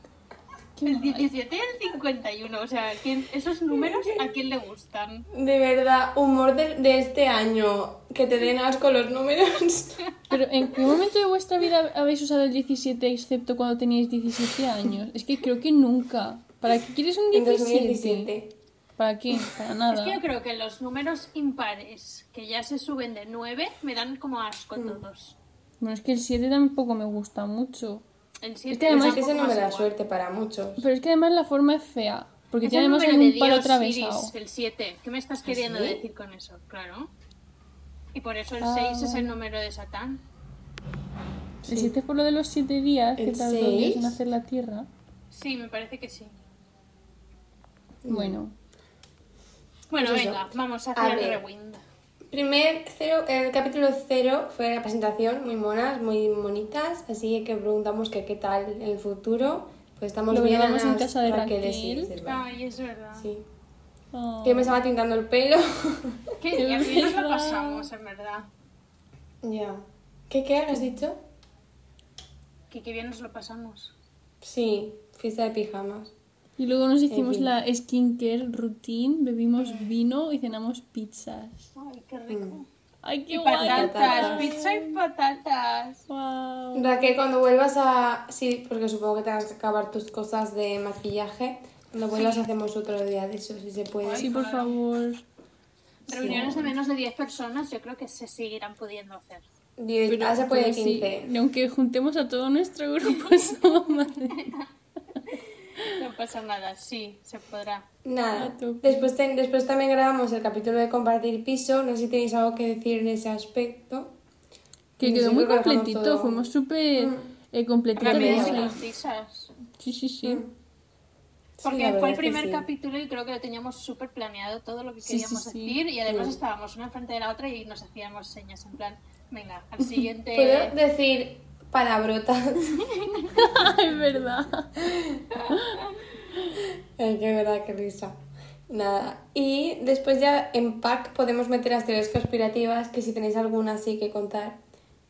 Speaker 3: El
Speaker 4: mal.
Speaker 3: 17 y el 51, o sea, ¿quién- esos números a quién le gustan?
Speaker 2: De verdad, humor de, de este año, que te den asco los números.
Speaker 4: Pero ¿en qué momento de vuestra vida habéis usado el 17 excepto cuando teníais 17 años? Es que creo que nunca. ¿Para qué quieres un
Speaker 2: En
Speaker 4: 17?
Speaker 2: 2017.
Speaker 4: ¿Para qué? Para
Speaker 3: Es
Speaker 4: nada.
Speaker 3: que yo creo que los números impares que ya se suben de 9 me dan como asco todos.
Speaker 4: Bueno, es que el 7 tampoco me gusta mucho.
Speaker 3: El 7
Speaker 4: que además
Speaker 2: Es que ese no me da suerte para muchos.
Speaker 4: Pero es que además la forma es fea. Porque
Speaker 3: Es
Speaker 4: tiene
Speaker 3: el
Speaker 4: además
Speaker 3: número
Speaker 4: un
Speaker 3: de
Speaker 4: palo
Speaker 3: Dios,
Speaker 4: atravesado.
Speaker 3: Iris, el 7. ¿Qué me estás queriendo
Speaker 2: sí?
Speaker 3: decir con eso? Claro. Y por eso el
Speaker 4: Ah.
Speaker 3: 6 es el número de Satán.
Speaker 4: El 7 es por lo de los 7 días que
Speaker 2: ¿El
Speaker 4: tardó Dios en hacer la tierra.
Speaker 3: Sí, me parece que sí.
Speaker 4: Bueno.
Speaker 3: Bueno,
Speaker 2: Pues
Speaker 3: venga, vamos a
Speaker 2: A
Speaker 3: hacer el rewind.
Speaker 2: Primer cero, el capítulo cero fue la presentación, muy monas, muy bonitas, así que preguntamos que qué tal en el futuro. Pues estamos
Speaker 4: Lo
Speaker 2: bien
Speaker 4: en casa de
Speaker 2: Raquel,
Speaker 4: Raquel.
Speaker 3: Ay, es verdad.
Speaker 2: Sí.
Speaker 4: Oh.
Speaker 2: Yo me estaba tintando el pelo.
Speaker 3: Qué bien, bien nos lo pasamos, en verdad.
Speaker 2: ya. ¿Qué, qué has dicho?
Speaker 3: Que qué bien nos lo pasamos.
Speaker 2: Sí, fiesta de pijamas.
Speaker 4: Y luego nos hicimos
Speaker 2: fin.
Speaker 4: la skincare routine, bebimos vino y cenamos pizzas.
Speaker 3: Ay, qué rico.
Speaker 4: ¡Ay, qué
Speaker 3: Y
Speaker 4: guay!
Speaker 3: patatas, pizza y patatas.
Speaker 4: Guau.
Speaker 2: Raquel, cuando vuelvas a... Sí, porque supongo que tengas que acabar tus cosas de maquillaje. Cuando vuelvas hacemos otro día de eso, si se puede.
Speaker 4: Sí, por favor.
Speaker 3: Reuniones de menos de 10 personas yo creo que se seguirán pudiendo hacer.
Speaker 2: Diez- ah, se puede
Speaker 4: pero sí,
Speaker 2: 15.
Speaker 4: y aunque juntemos a todo nuestro grupo, somos más
Speaker 3: No pasa nada, sí, se podrá.
Speaker 2: Nada.
Speaker 4: A tope.
Speaker 2: Después, ten- después también grabamos el capítulo de compartir piso. No sé si tenéis algo que decir en ese aspecto.
Speaker 4: Que quedó muy completito,
Speaker 2: todo.
Speaker 4: fuimos súper eh, completitos. Sí, sí, sí.
Speaker 2: Mm.
Speaker 3: Porque
Speaker 2: Sí,
Speaker 3: fue el primer
Speaker 2: sí.
Speaker 3: capítulo y creo que lo teníamos súper planeado todo lo que
Speaker 4: Sí,
Speaker 3: queríamos
Speaker 4: sí, sí.
Speaker 3: decir y además
Speaker 2: Mm.
Speaker 3: estábamos una enfrente de la otra y nos hacíamos señas en plan, venga, al siguiente...
Speaker 2: ¿Puedo decir palabrotas?
Speaker 4: es verdad.
Speaker 2: Ay, qué verdad, qué risa. Nada. Y después ya en pack podemos meter las teorías conspirativas, que si tenéis alguna así que contar,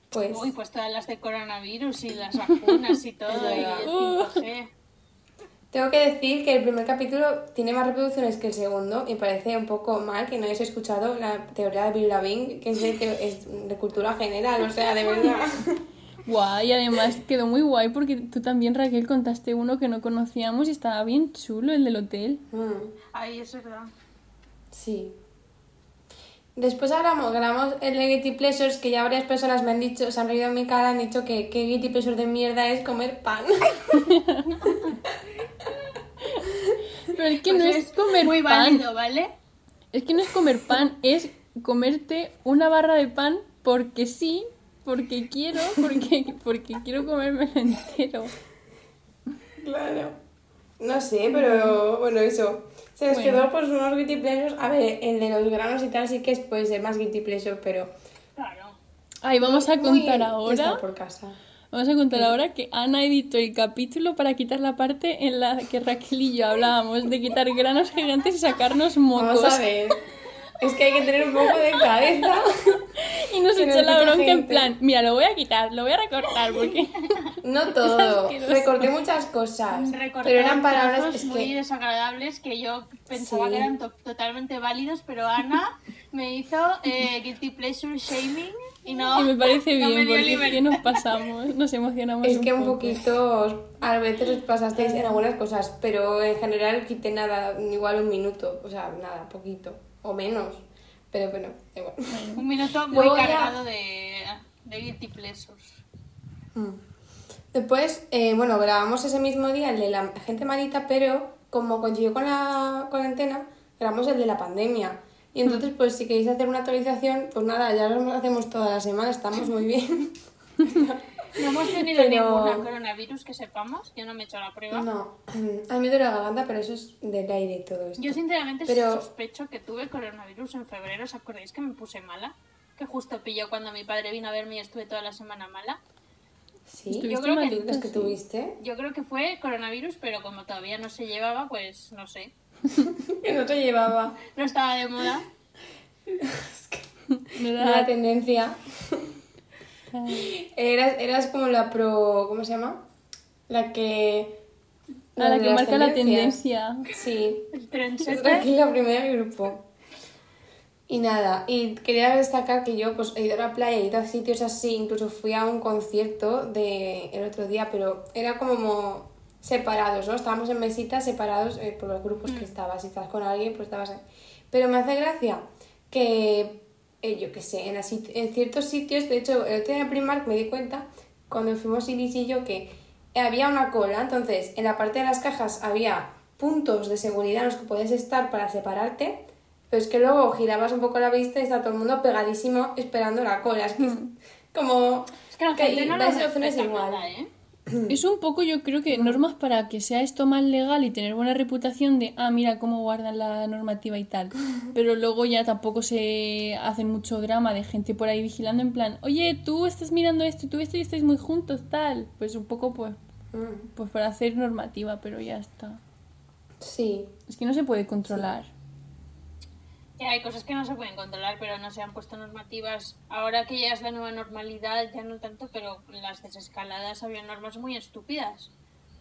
Speaker 2: pues...
Speaker 3: Uy, pues todas las de coronavirus y las vacunas y todo, y el 5G.
Speaker 2: Tengo que decir que el primer capítulo tiene más reproducciones que el segundo y parece un poco mal que no hayáis escuchado la teoría de Bill Lavigne, que es de, es de cultura general, o sea, de verdad.
Speaker 4: Guay, y además quedó muy guay porque tú también, Raquel, contaste uno que no conocíamos y estaba bien chulo, el del hotel.
Speaker 2: Mm,
Speaker 3: Ay, es verdad.
Speaker 2: sí. Después grabamos, grabamos el de Guilty Pleasures, que ya varias personas me han dicho, se han reído en mi cara, han dicho que qué Guilty Pleasure de mierda es comer pan.
Speaker 4: Pero es que
Speaker 3: Pues
Speaker 4: no es, comer
Speaker 3: muy
Speaker 4: pan.
Speaker 3: válido, ¿vale?
Speaker 4: Es que no es comer pan, es comerte una barra de pan porque sí, porque quiero, porque, porque quiero comérmelo entero.
Speaker 2: Claro. No sé, pero bueno, eso. Se nos
Speaker 4: Bueno.
Speaker 2: quedó pues unos guilty pleasures. A ver, el de los granos y tal sí que es, puede ser más guilty pleasure, pero...
Speaker 3: Claro.
Speaker 4: Ay, vamos a contar ahora.
Speaker 2: estar por casa.
Speaker 4: Vamos a contar ahora que Ana editó el capítulo para quitar la parte en la que Raquel y yo hablábamos de quitar granos gigantes y sacarnos mocos.
Speaker 2: Vamos a ver. Es que hay que tener un poco de cabeza.
Speaker 4: Y nos echó la bronca en plan, mira, lo voy a quitar, lo voy a recortar porque...
Speaker 2: No todo. Recorté muchas cosas.
Speaker 3: Recortar
Speaker 2: Pero eran palabras es
Speaker 3: muy
Speaker 2: que...
Speaker 3: desagradables que yo pensaba
Speaker 2: Sí.
Speaker 3: que eran to- totalmente válidos, pero Ana me hizo eh, guilty pleasure shaming Y no.
Speaker 4: Y me parece
Speaker 3: no
Speaker 4: bien,
Speaker 3: me
Speaker 4: porque es que nos pasamos, nos emocionamos
Speaker 2: Es que un
Speaker 4: poco.
Speaker 2: poquito, a veces os pasasteis en algunas cosas, pero en general quité nada, igual un minuto, o sea, nada, poquito, o menos, pero bueno, igual.
Speaker 3: Un minuto muy
Speaker 2: Luego ya-
Speaker 3: cargado de, de guilty pleasures.
Speaker 2: Mm. Después, eh, bueno, grabamos ese mismo día el de la gente malita, pero como coincidió con la cuarentena, grabamos el de la pandemia. Y entonces, pues si queréis hacer una actualización, pues nada, ya lo hacemos toda la semana, estamos muy bien.
Speaker 3: No hemos tenido
Speaker 2: Pero-
Speaker 3: ninguna coronavirus que sepamos. Yo no me he hecho la prueba.
Speaker 2: No, a mí me duele la garganta, pero eso es del aire y todo esto.
Speaker 3: Yo sinceramente
Speaker 2: Pero-
Speaker 3: sospecho que tuve coronavirus en febrero. ¿Os acordáis que me puse mala? Que justo pilló cuando mi padre vino a verme y estuve toda la semana mala.
Speaker 2: Sí,
Speaker 3: yo creo que-
Speaker 2: ¿Tú crees que
Speaker 4: sí.
Speaker 2: tuviste?
Speaker 3: Yo creo que fue coronavirus, pero como todavía no se llevaba, pues no sé.
Speaker 2: Que no te llevaba
Speaker 3: No estaba de moda.
Speaker 4: Me
Speaker 2: la
Speaker 4: da-
Speaker 2: tendencia. Eras, eras como la pro. ¿Cómo se llama? La que.
Speaker 4: la que marca la tendencia.
Speaker 2: Sí. Aquí la primera del grupo. Y nada, y quería destacar que yo pues he ido a la playa, he ido a sitios así, incluso fui a un concierto de el otro día, pero era como separados, ¿no? Estábamos en mesitas separados eh, por los grupos que estabas. Si estás con alguien, pues estabas ahí. Pero me hace gracia que, eh, yo qué sé, en, las en ciertos sitios, de hecho, el otro día en Primark me di cuenta, cuando fuimos Iris y yo, que había una cola, entonces en la parte de las cajas había puntos de seguridad en los que puedes estar para separarte, pero es que luego girabas un poco la vista y está todo el mundo pegadísimo esperando la cola. Es que es como...
Speaker 3: Es que la gente no lo respeta
Speaker 2: igual.
Speaker 3: nada, ¿eh?
Speaker 4: Es un poco, yo creo que normas para que sea esto más legal y tener buena reputación de, ah, mira cómo guardan la normativa y tal. Pero luego ya tampoco se hace mucho drama de gente por ahí vigilando en plan, oye, tú estás mirando esto y tú esto y estáis muy juntos, tal. Pues un poco, pues,
Speaker 2: Mm,
Speaker 4: pues para hacer normativa, pero ya está.
Speaker 2: Sí.
Speaker 4: Es que no se puede controlar.
Speaker 3: Que hay cosas que no se pueden controlar, pero no se han puesto normativas. Ahora que ya es la nueva normalidad, ya no tanto, pero en las desescaladas había normas muy estúpidas.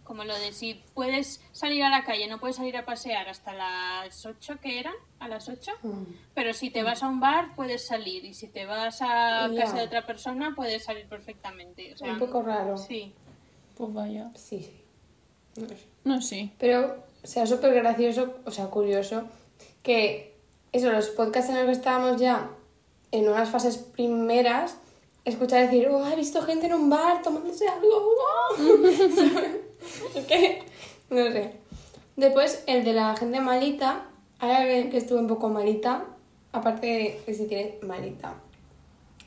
Speaker 3: Como lo de si puedes salir a la calle, no puedes salir a pasear hasta las 8 que eran, a las 8.
Speaker 2: Mm.
Speaker 3: Pero si te vas a un bar, puedes salir. Y si te vas a
Speaker 2: Ya.
Speaker 3: casa de otra persona, puedes salir perfectamente. O sea,
Speaker 2: Un poco raro.
Speaker 3: Sí.
Speaker 4: Pues vaya.
Speaker 2: Sí, sí. No sé.
Speaker 4: No sé.
Speaker 2: Pero, o sea, súper gracioso, o sea, curioso, que eso, los podcasts en los que estábamos ya en unas fases primeras, escuchar decir, oh, he visto gente en un bar tomándose algo. que, no sé. Después, el de la gente malita, hay alguien que estuvo un poco malita, aparte de si tienes malita.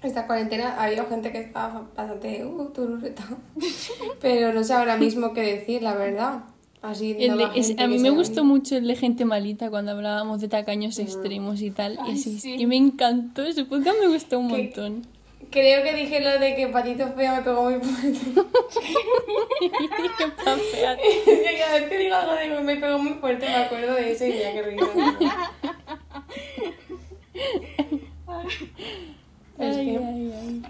Speaker 2: Esta cuarentena ha habido gente que estaba bastante uh, turureta. Pero no sé ahora mismo qué decir, la verdad. Así
Speaker 4: El de-
Speaker 2: nueva
Speaker 4: es-
Speaker 2: gente
Speaker 4: a mí me gustó
Speaker 2: ahí.
Speaker 4: mucho el de gente malita cuando hablábamos de tacaños extremos y tal.
Speaker 3: Ay,
Speaker 4: y así,
Speaker 3: sí.
Speaker 4: que me encantó. Ese podcast me gustó un montón.
Speaker 2: Creo que dije lo de que Patito Feo me pegó muy fuerte.
Speaker 4: Qué tan fea.
Speaker 2: Es que cada vez que digo algo de que me pegó muy fuerte me acuerdo de eso y ya que risa. Es que-
Speaker 4: ay, ay.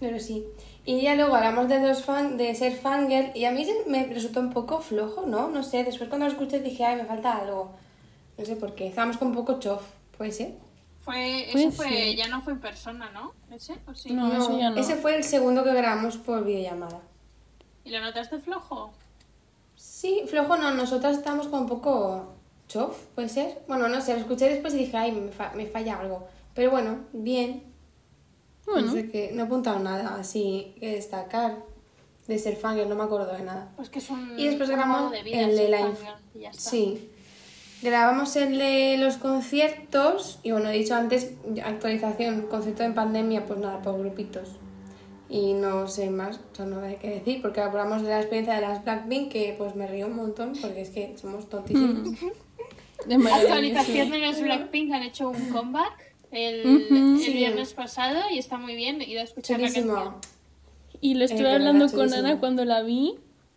Speaker 2: Pero sí. Y ya luego hablamos de los fan, de ser fangirl y a mí me resultó un poco flojo, ¿no? No sé, después cuando lo escuché dije, ay, me falta algo. No sé por qué. Estábamos con un poco chof, ¿puede ser?
Speaker 3: Fue, ese fue,
Speaker 4: ser.
Speaker 3: ya no fue en persona, ¿no? ¿Ese? ¿O sí?
Speaker 4: No, eso ya no.
Speaker 2: Ese fue el segundo que grabamos por videollamada.
Speaker 3: ¿Y lo notaste flojo?
Speaker 2: Sí, flojo no, nosotras estábamos con un poco chof, ¿puede ser? Bueno, no sé, lo escuché después y dije, ay, me, fa- me falla algo. Pero bueno, bien.
Speaker 4: Bueno.
Speaker 2: No sé qué, no he apuntado nada así que destacar de ser fangirl, no me acuerdo de nada.
Speaker 3: Pues que es un,
Speaker 2: Y después
Speaker 3: un
Speaker 2: grabamos
Speaker 3: modo de vida
Speaker 2: el de la
Speaker 3: fangirl,
Speaker 2: inf-
Speaker 3: y ya está.
Speaker 2: Sí. Grabamos el de los conciertos y bueno, he dicho antes, actualización, concepto en pandemia, pues nada, por grupitos. Y no sé más, o sea, no hay que decir, porque hablamos de la experiencia de las Blackpink, que pues me río un montón, porque es que somos tontísimos.
Speaker 4: Maravilloso.
Speaker 3: Actualización de los Blackpink han hecho un comeback el,
Speaker 4: Ujú.
Speaker 3: el
Speaker 2: Sí.
Speaker 3: viernes pasado y está muy bien. He ido a escuchar la canción.
Speaker 4: Y lo estuve
Speaker 2: Eh,
Speaker 4: hablando con
Speaker 2: chulísimo.
Speaker 4: Ana cuando la vi,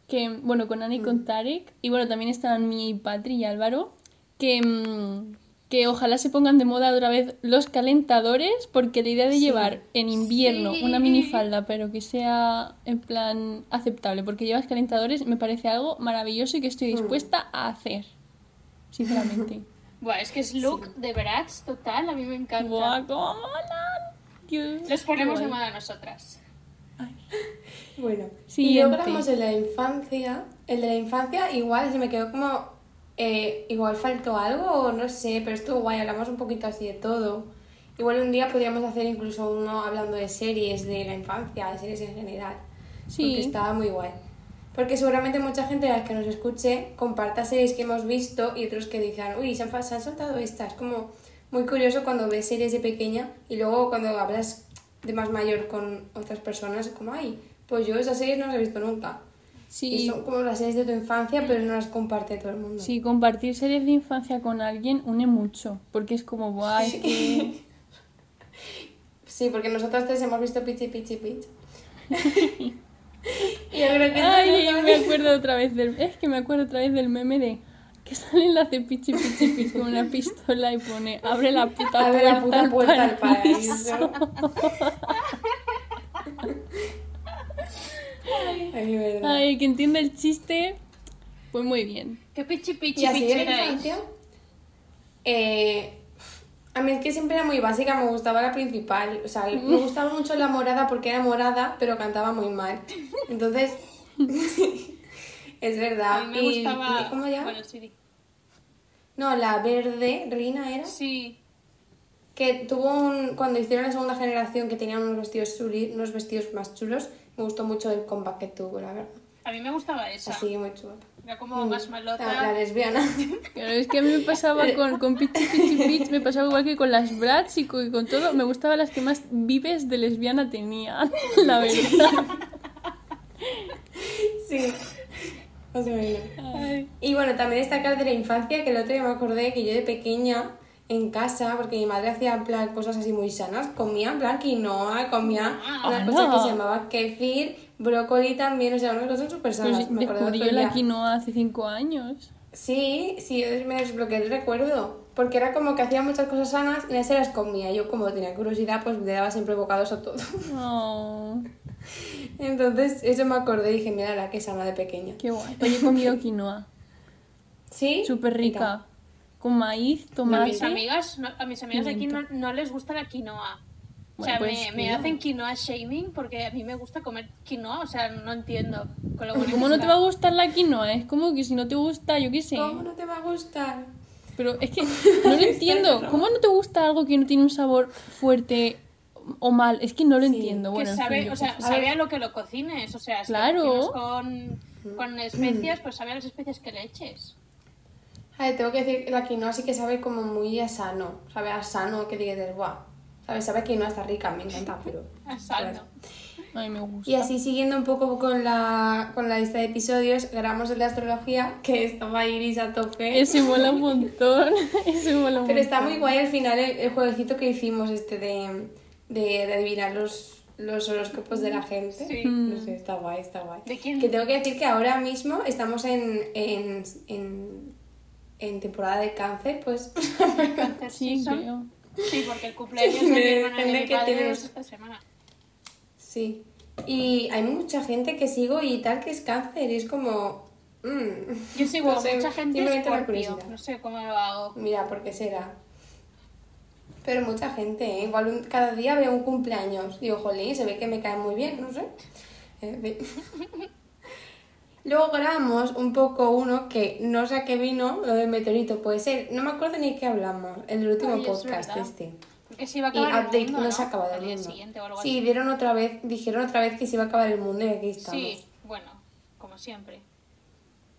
Speaker 4: que bueno, con Ana y con Tarek, y bueno, también estaban Mía y Patri y Álvaro, que, mm, que ojalá se pongan de moda otra vez los calentadores, porque la idea de llevar en invierno
Speaker 3: Sí.
Speaker 4: una minifalda, pero que sea en plan aceptable, porque llevas calentadores, me parece algo maravilloso y que estoy dispuesta a hacer, sinceramente.
Speaker 3: Buah, es que es look de Bratz total, a mí me encanta.
Speaker 4: ¡Buah, cómo! Dios.
Speaker 3: Los ponemos de moda nosotras.
Speaker 2: Bueno, y
Speaker 4: Siguiente.
Speaker 2: luego hablamos de la infancia. El de la infancia igual se me quedó como... eh, igual faltó algo o no sé, pero estuvo guay, hablamos un poquito así de todo. Igual un día podríamos hacer incluso uno hablando de series de la infancia, de series en general.
Speaker 4: Sí.
Speaker 2: Porque estaba muy guay. Porque seguramente mucha gente a la que nos escuche comparta series que hemos visto y otros que digan, uy, se han, se han saltado estas. Es como muy curioso cuando ves series de pequeña y luego cuando hablas de más mayor con otras personas, como, ay, pues yo esas series no las he visto nunca. Y
Speaker 4: Sí,
Speaker 2: son como las series de tu infancia, pero no las comparte todo el mundo.
Speaker 4: sí, compartir series de infancia con alguien une mucho. Porque es como, guay, que...
Speaker 2: Sí, porque nosotros tres hemos visto Pichi Pichi Pitch. y yo creo que
Speaker 4: Ay, me acuerdo otra vez del... Es que me acuerdo otra vez del meme de... Que sale el hace pichi pichi pichi con una pistola y pone abre la puta
Speaker 2: Abre
Speaker 4: puerta,
Speaker 2: la puta
Speaker 4: al
Speaker 2: puerta al
Speaker 4: paraíso".
Speaker 2: paraíso. Ay, verdad.
Speaker 4: Ay, el que entiende el chiste, pues muy bien.
Speaker 3: ¿Qué pichi pichi
Speaker 2: Y así
Speaker 3: pichi
Speaker 2: de la
Speaker 3: erais?
Speaker 2: infancia. Eh, a mí es que siempre era muy básica, me gustaba la principal. O sea, me gustaba mucho la morada porque era morada, pero cantaba muy mal. Entonces, es verdad.
Speaker 3: A mí me
Speaker 2: Y-
Speaker 3: gustaba...
Speaker 2: ¿Cómo ya?
Speaker 3: Bueno, sí.
Speaker 2: No, la verde, Rina era.
Speaker 3: Sí.
Speaker 2: Que tuvo un. Cuando hicieron la segunda generación, que tenían unos vestidos, unos vestidos más chulos, me gustó mucho el comeback que tuvo, la verdad.
Speaker 3: A mí me gustaba esa.
Speaker 2: Así, muy chulo.
Speaker 3: Era como más
Speaker 2: La, la
Speaker 3: malota.
Speaker 2: lesbiana.
Speaker 4: Pero es que a mí me pasaba con, con Pichi Pichi Pitch, me pasaba igual que con las Bratz y con, y con todo. Me gustaban las que más vives de lesbiana tenían, la verdad.
Speaker 2: Sí. Más o menos. Y bueno, también destacar de la infancia, que el otro día me acordé que yo de pequeña, en casa, porque mi madre hacía en plan cosas así muy sanas, comía en plan quinoa, comía una
Speaker 4: Ah,
Speaker 2: cosa
Speaker 4: no.
Speaker 2: que se llamaba kefir, brócoli también, o sea, unas cosas súper sanas.
Speaker 4: Pues
Speaker 2: me
Speaker 4: descubrí yo la quinoa hace cinco años.
Speaker 2: Sí, sí, me desbloqueé el recuerdo. Porque era como que hacía muchas cosas sanas y se las comía. Yo, como tenía curiosidad, pues le daba siempre bocados a todo.
Speaker 4: Oh,
Speaker 2: Entonces, eso me acordé y dije, mira la que sana de pequeña.
Speaker 4: qué guay. Oye, he comido quinoa,
Speaker 2: ¿Sí?
Speaker 4: súper
Speaker 2: ¿Qué
Speaker 4: rica. Con maíz,
Speaker 3: A
Speaker 4: tomate.
Speaker 3: mis amigas, no- a mis amigas de aquí no, no les gusta la quinoa. O sea,
Speaker 4: pues,
Speaker 3: me, hacen quinoa shaming porque a mí me gusta comer quinoa, o sea, no entiendo. Con lo bueno
Speaker 4: ¿Cómo
Speaker 3: que
Speaker 4: no
Speaker 3: está.
Speaker 4: te va a gustar la quinoa? Es como que si no te gusta, yo qué sé.
Speaker 2: ¿Cómo no te va a gustar?
Speaker 4: Pero es que no lo entiendo. ¿Cómo no te gusta algo que no tiene un sabor fuerte o mal? Es que no lo entiendo.
Speaker 3: Que
Speaker 4: Bueno, en
Speaker 3: sabe,
Speaker 4: fin,
Speaker 3: o sea, sabe a lo que lo cocines, o sea, si
Speaker 4: Claro.
Speaker 3: lo con, con especias, pues sabe a las especias que le eches.
Speaker 2: A ver, tengo que decir que la quinoa sí que sabe como muy a sano. Sabe a sano que digas, guau. ¿Sabes? Sabe que quinoa está rica, me encanta, pero...
Speaker 3: A sano.
Speaker 4: Ay, me gusta.
Speaker 2: Y así siguiendo un poco con la, con la lista de episodios, grabamos el de astrología, que estaba Iris a tope.
Speaker 4: Ese mola un montón. Ese mola un
Speaker 2: Pero está muy guay al final el, el jueguecito que hicimos este de, de, de adivinar los, los horóscopos de la gente.
Speaker 3: Sí.
Speaker 2: No sé, está guay, está guay.
Speaker 3: ¿De quién?
Speaker 2: Que tengo que decir que ahora mismo estamos en, en, en, en temporada de cáncer, pues...
Speaker 3: Cáncer
Speaker 4: Sí.
Speaker 3: Sí, porque el cumpleaños de mi hermana y de
Speaker 2: depende
Speaker 3: mi
Speaker 2: que
Speaker 3: padre
Speaker 2: tienes.
Speaker 3: es esta semana.
Speaker 2: Sí. Y hay mucha gente que sigo y tal que es cáncer, y es como... mm,
Speaker 3: Yo sigo
Speaker 2: no sé,
Speaker 3: mucha gente
Speaker 2: curiosidad.
Speaker 3: no sé cómo lo hago.
Speaker 2: Mira, ¿por qué será? Pero mucha gente, ¿eh? Igual un- cada día veo un cumpleaños. Digo, jolín, se ve que me cae muy bien, no sé. Fin. Luego grabamos un poco uno que no sé a qué vino, lo del meteorito, puede ser. No me acuerdo ni qué hablamos, el del último
Speaker 3: Ay,
Speaker 2: podcast este.
Speaker 3: Se iba a
Speaker 2: Y
Speaker 3: acabar
Speaker 2: update,
Speaker 3: el mundo,
Speaker 2: no, se ha acabado el mundo.
Speaker 3: siguiente o algo
Speaker 2: Sí,
Speaker 3: así.
Speaker 2: dieron otra vez, dijeron otra vez que se iba a acabar el mundo y aquí estamos.
Speaker 3: Sí, bueno, como siempre.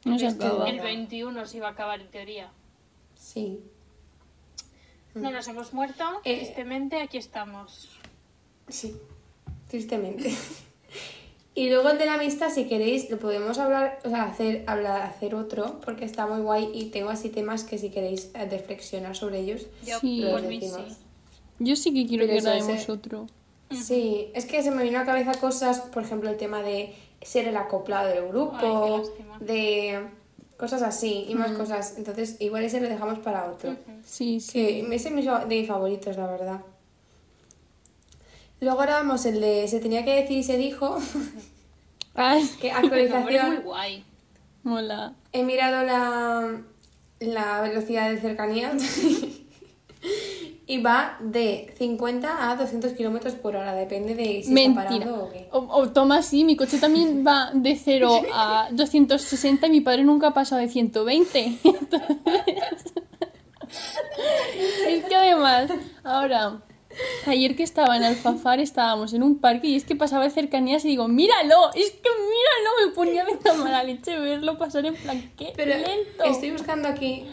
Speaker 4: No se
Speaker 3: El-
Speaker 4: acaba.
Speaker 3: El 21 se iba a acabar en teoría.
Speaker 2: Sí.
Speaker 3: No nos hemos muerto,
Speaker 2: Eh.
Speaker 3: tristemente aquí estamos.
Speaker 2: Sí, tristemente. y luego el de la amistad, si queréis, lo podemos hablar, o sea, hacer, hablar, hacer otro, porque está muy guay y tengo así temas que si queréis eh, reflexionar sobre ellos.
Speaker 3: Yo
Speaker 4: Sí.
Speaker 3: por
Speaker 2: los
Speaker 3: mí sí.
Speaker 2: decimos.
Speaker 4: Yo sí que quiero
Speaker 2: Pero
Speaker 4: que grabemos
Speaker 2: ese-
Speaker 4: otro.
Speaker 2: Sí, es que se me vino a la cabeza cosas, por ejemplo, el tema de ser el acoplado del grupo,
Speaker 3: Ay, qué lástima.
Speaker 2: de cosas así y más cosas. Entonces, igual ese lo dejamos para otro.
Speaker 4: Sí, sí.
Speaker 2: Que ese es de mis favoritos, la verdad. Luego grabamos el de se tenía que decir y se dijo.
Speaker 4: Ay,
Speaker 2: que
Speaker 3: nombre es muy
Speaker 2: actualización.
Speaker 3: guay.
Speaker 4: mola.
Speaker 2: He mirado la, la velocidad de cercanía. y va de 50 a 200 kilómetros por hora, depende de si está
Speaker 4: Mentira.
Speaker 2: parando o qué.
Speaker 4: O, o toma así, mi coche también va de 0 a 260 y mi padre nunca ha pasado de 120. Entonces, es que además, ahora, ayer que estaba en Alfafar estábamos en un parque y es que pasaba de cercanías y digo, míralo, es que míralo, me ponía de la mala leche verlo pasar en plan, qué
Speaker 2: Pero
Speaker 4: lento.
Speaker 2: estoy buscando aquí,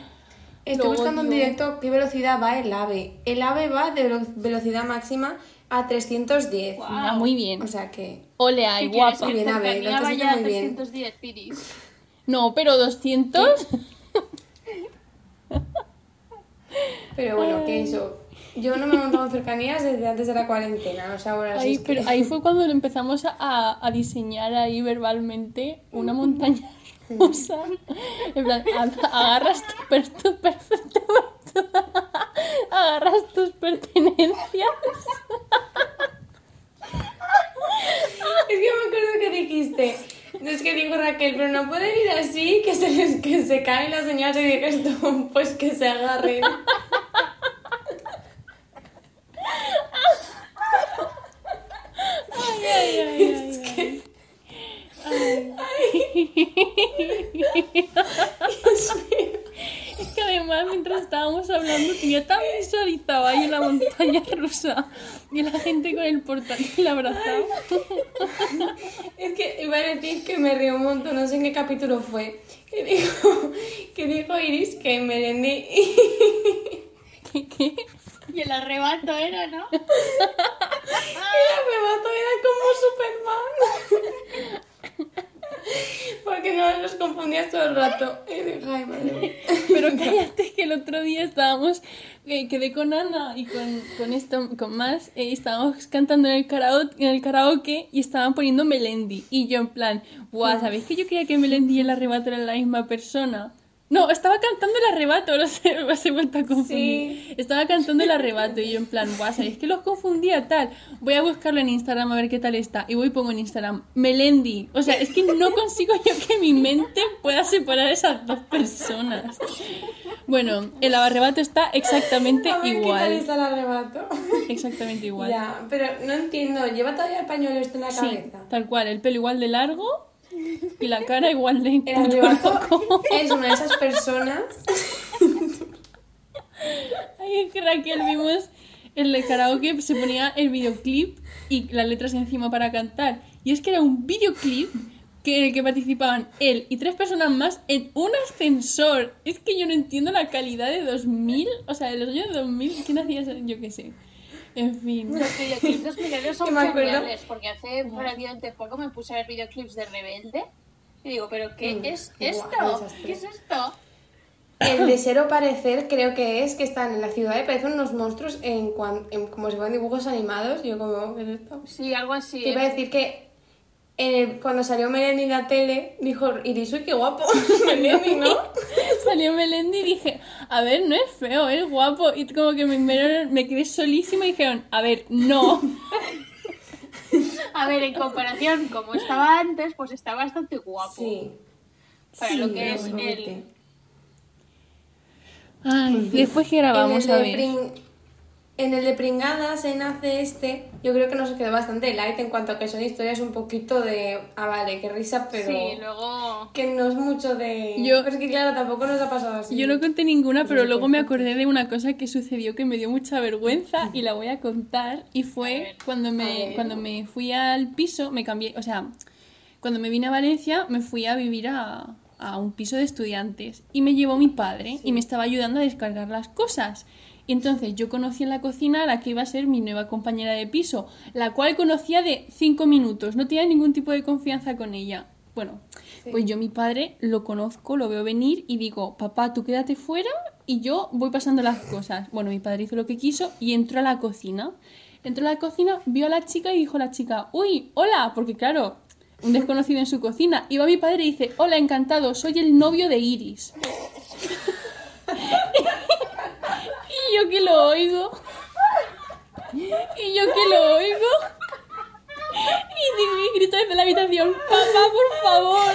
Speaker 2: estoy
Speaker 4: Lo
Speaker 2: buscando en directo qué velocidad va el AVE. El AVE va de velo- velocidad máxima a 310.
Speaker 4: Ah, muy bien.
Speaker 2: O sea que...
Speaker 4: Ole, ay,
Speaker 3: ¿Qué quieres,
Speaker 4: guapa.
Speaker 2: Bien, a ver,
Speaker 3: cercanía
Speaker 2: lo estás
Speaker 3: vaya a
Speaker 2: haciendo muy bien.
Speaker 3: 310 iris?
Speaker 4: No, pero 200.
Speaker 2: Pero bueno, que eso. Yo no me he montado en cercanías desde antes de la cuarentena, o sea, ahora sí
Speaker 4: Ahí, pero ahí fue cuando empezamos a, a diseñar ahí verbalmente una montaña rusa. En plan, agarras tu, per- tu perfecto, agarras tus pertenencias.
Speaker 2: Es que me acuerdo que dijiste, no es que dijo Raquel, pero no pueden ir así, que se les que se caen las señales y dices tú, pues que se agarren.
Speaker 4: Ay, ay, ay, ay, ay. Es que además mientras estábamos hablando tenía tan visualizado ahí la montaña rusa y la gente con el portátil abrazado.
Speaker 2: Es que iba a decir que me río un montón, no sé en qué capítulo fue, que dijo, que dijo Iris que Melendi
Speaker 4: ¿Qué, qué?
Speaker 3: Y el arrebato era, ¿no?
Speaker 2: era arrebato, era como Superman. Porque no los confundías todo el rato. Y dije, ay, madre mía.
Speaker 4: Pero cállate que el otro día estábamos, eh, quedé con Ana y con, con esto, con más, eh, estábamos cantando en el, karaoke, en el karaoke y estaban poniendo Melendi. Y yo en plan, guau, ¿sabéis que yo creía que Melendi y el arrebato eran la misma persona? No, estaba cantando el arrebato, no sé, me he vuelto a confundir.
Speaker 2: Sí.
Speaker 4: Estaba cantando el arrebato y yo en plan, guau, ¿sabéis que los confundía tal? Voy a buscarlo en Instagram a ver qué tal está. Y voy y pongo en Instagram, Melendi. O sea, es que no consigo yo que mi mente pueda separar esas dos personas. Bueno, el arrebato está exactamente
Speaker 2: A ver qué tal
Speaker 4: igual.
Speaker 2: está el arrebato.
Speaker 4: Exactamente igual.
Speaker 2: Ya, pero no entiendo, ¿lleva todavía el pañuelo esto en la
Speaker 4: Sí,
Speaker 2: cabeza?
Speaker 4: tal cual, el pelo igual de largo y la cara igual de loco.
Speaker 2: es una de esas personas
Speaker 4: Ay, es que Raquel vimos el de karaoke, se ponía el videoclip y las letras encima para cantar. Y es que era un videoclip que, en el que participaban él y tres personas más en un ascensor. Es que yo no entiendo la calidad de 2000, o sea, de los años 2000, ¿quién hacía eso? Yo qué sé. En fin.
Speaker 3: Los videoclips de los millennials son geniales, porque hace relativamente poco me puse a ver videoclips de Rebelde y digo, ¿pero qué
Speaker 2: Mm,
Speaker 3: es esto?
Speaker 2: qué desastre.
Speaker 3: ¿Qué es esto?
Speaker 2: El de Sero parecer creo que es que están en la ciudad y parecen unos monstruos en, cuan- en- como si fueran dibujos animados. Y yo como, ¿qué es esto?
Speaker 3: Sí, algo así.
Speaker 2: Te iba a
Speaker 3: ¿eh?
Speaker 2: decir que el- cuando salió Melendi en la tele, dijo Iris, uy, qué guapo. Melendi, ¿no?
Speaker 4: Salió Melendi y dije, a ver, no es feo, es guapo. Y como que me, me quedé solísima y dijeron, a ver, no.
Speaker 3: A ver, en comparación como estaba antes, pues está bastante guapo.
Speaker 2: Sí.
Speaker 3: Para
Speaker 2: Sí,
Speaker 3: lo que es el...
Speaker 4: Ay, después que grabamos, a ver.
Speaker 2: En el de Pringadas, en Hace Este, yo creo que nos quedó bastante light en cuanto a que son historias un poquito de, ah, vale, qué risa, pero
Speaker 3: Sí, luego...
Speaker 2: que no es mucho de...
Speaker 4: Yo-
Speaker 2: Pero es que claro, tampoco nos ha pasado así.
Speaker 4: Yo no conté ninguna, pero
Speaker 2: Sí,
Speaker 4: luego me acordé de una cosa que sucedió que me dio mucha vergüenza y la voy a contar. Y fue cuando me, cuando me fui al piso, me cambié, o sea, cuando me vine a Valencia, me fui a vivir a, a un piso de estudiantes y me llevó mi padre y me estaba ayudando a descargar las cosas. Y entonces yo conocí en la cocina a la que iba a ser mi nueva compañera de piso, la cual conocía de cinco minutos, no tenía ningún tipo de confianza con ella. Bueno, pues yo mi padre lo conozco, lo veo venir y digo, papá, tú quédate fuera y yo voy pasando las cosas. Bueno, mi padre hizo lo que quiso y entró a la cocina. Entró a la cocina, vio a la chica y dijo a la chica, uy, hola, porque claro, un desconocido en su cocina. Y va mi padre y dice, hola, encantado, soy el novio de Iris. yo que lo oigo. Y yo que lo oigo. Y digo grito desde la habitación, papá, por favor.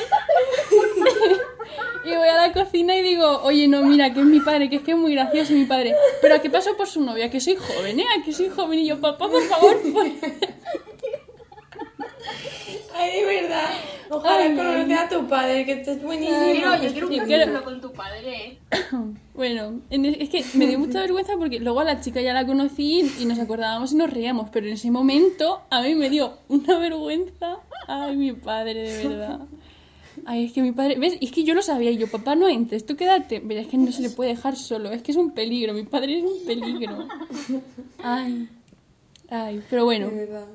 Speaker 4: y voy a la cocina y digo, oye, no, mira, que es mi padre, que es que es muy gracioso mi padre. Pero ¿a qué pasó por su novia? Que soy joven, ¿eh? ¿A que soy joven? Y yo, papá, por favor, pues.
Speaker 2: Ay, de verdad. Ojalá
Speaker 4: Ay,
Speaker 2: conocer a tu padre, que estés buenísimo.
Speaker 3: Yo quiero un capítulo
Speaker 4: quiero-
Speaker 3: con tu padre, ¿eh?
Speaker 4: Bueno, en es es que me dio mucha vergüenza porque luego a la chica ya la conocí y nos acordábamos y nos reíamos, pero en ese momento a mí me dio una vergüenza. Ay, mi padre, de verdad. Ay, es que mi padre, ¿ves? Es que yo lo sabía y yo, papá, no entres, tú quédate. Pero es que no se le puede dejar solo, es que es un peligro, mi padre es un peligro. Ay, ay, pero bueno,
Speaker 2: De verdad.